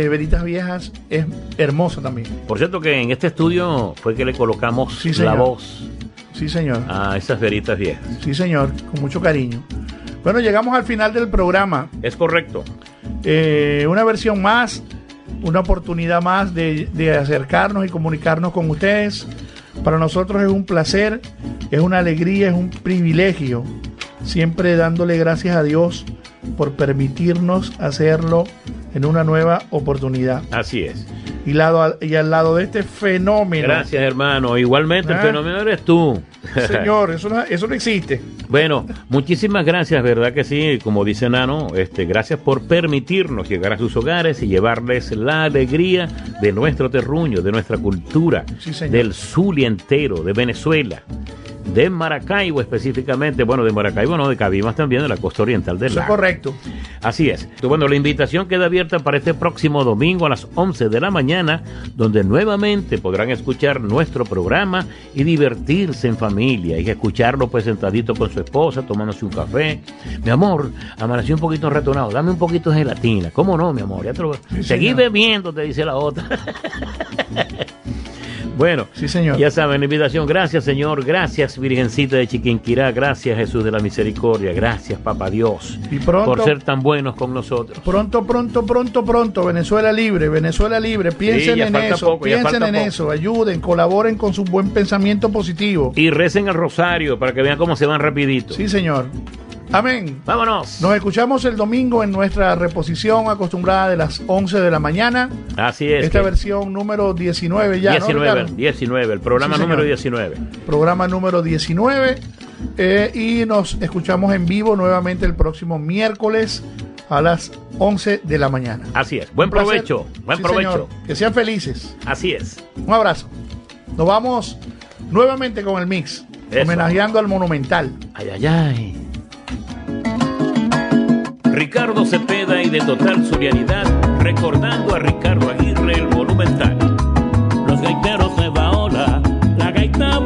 Veritas Viejas es hermosa también.
Por cierto que en este estudio fue que le colocamos
Sí,
la voz
Sí, señor.
a esas veritas viejas.
Sí, señor, con mucho cariño. Bueno, llegamos al final del programa.
Es correcto.
Eh, una versión más, una oportunidad más de, de acercarnos y comunicarnos con ustedes. Para nosotros es un placer, es una alegría, es un privilegio. Siempre dándole gracias a Dios por permitirnos hacerlo en una nueva oportunidad.
Así es.
Y, lado, y al lado de este fenómeno.
Gracias, hermano. Igualmente, el
Ah.
fenómeno eres tú. [laughs]
Señor, eso no, eso no existe.
Bueno, muchísimas gracias, ¿verdad que sí? Como dice Nano, este, gracias por permitirnos llegar a sus hogares y llevarles la alegría de nuestro terruño, de nuestra cultura,
Sí,
del Zulia entero, de Venezuela, de Maracaibo específicamente, bueno, de Maracaibo no, de Cabimas también, de la costa oriental del
Eso
lago.
correcto.
Así es. Bueno, la invitación queda abierta para este próximo domingo a las 11 de la mañana, donde nuevamente podrán escuchar nuestro programa y divertirse en familia y escucharlo pues sentadito con su esposa, tomándose un café. Mi amor, amanecí un poquito retonado, dame un poquito de gelatina. ¿Cómo no, mi amor? Ya te lo- Seguí
señor.
bebiendo, te dice la otra. [laughs] Bueno,
sí, señor.
ya saben, la invitación. Gracias, Señor. Gracias, Virgencita de Chiquinquirá. Gracias, Jesús de la Misericordia. Gracias, Papá Dios,
Y pronto-
por ser tan buenos con nosotros.
Pronto, pronto, pronto, pronto, Venezuela libre, Venezuela libre, piensen
Sí,
en eso,
poco,
piensen en
poco.
eso, ayuden, colaboren con su buen pensamiento positivo.
Y recen el rosario para que vean cómo se van rapidito.
Sí, señor. Amén.
Vámonos.
Nos escuchamos el domingo en nuestra reposición acostumbrada de las 11 de la mañana.
Así es.
Esta
que-
versión número 19 ya, ¿no,
19,
Ricardo?
19, el programa
Sí,
número 19.
Programa número 19. eh, y nos escuchamos en vivo nuevamente el próximo miércoles a las 11 de la mañana.
Así es. Buen provecho. Buen
Sí,
provecho.
señor. Que sean felices.
Así es.
Un abrazo. Nos vamos nuevamente con el mix,
Eso.
homenajeando al Monumental.
Ay, ay, ay. Ricardo Cepeda y de total surianidad, recordando a Ricardo Aguirre el monumental.
Los gaiteros de Baola, la gaita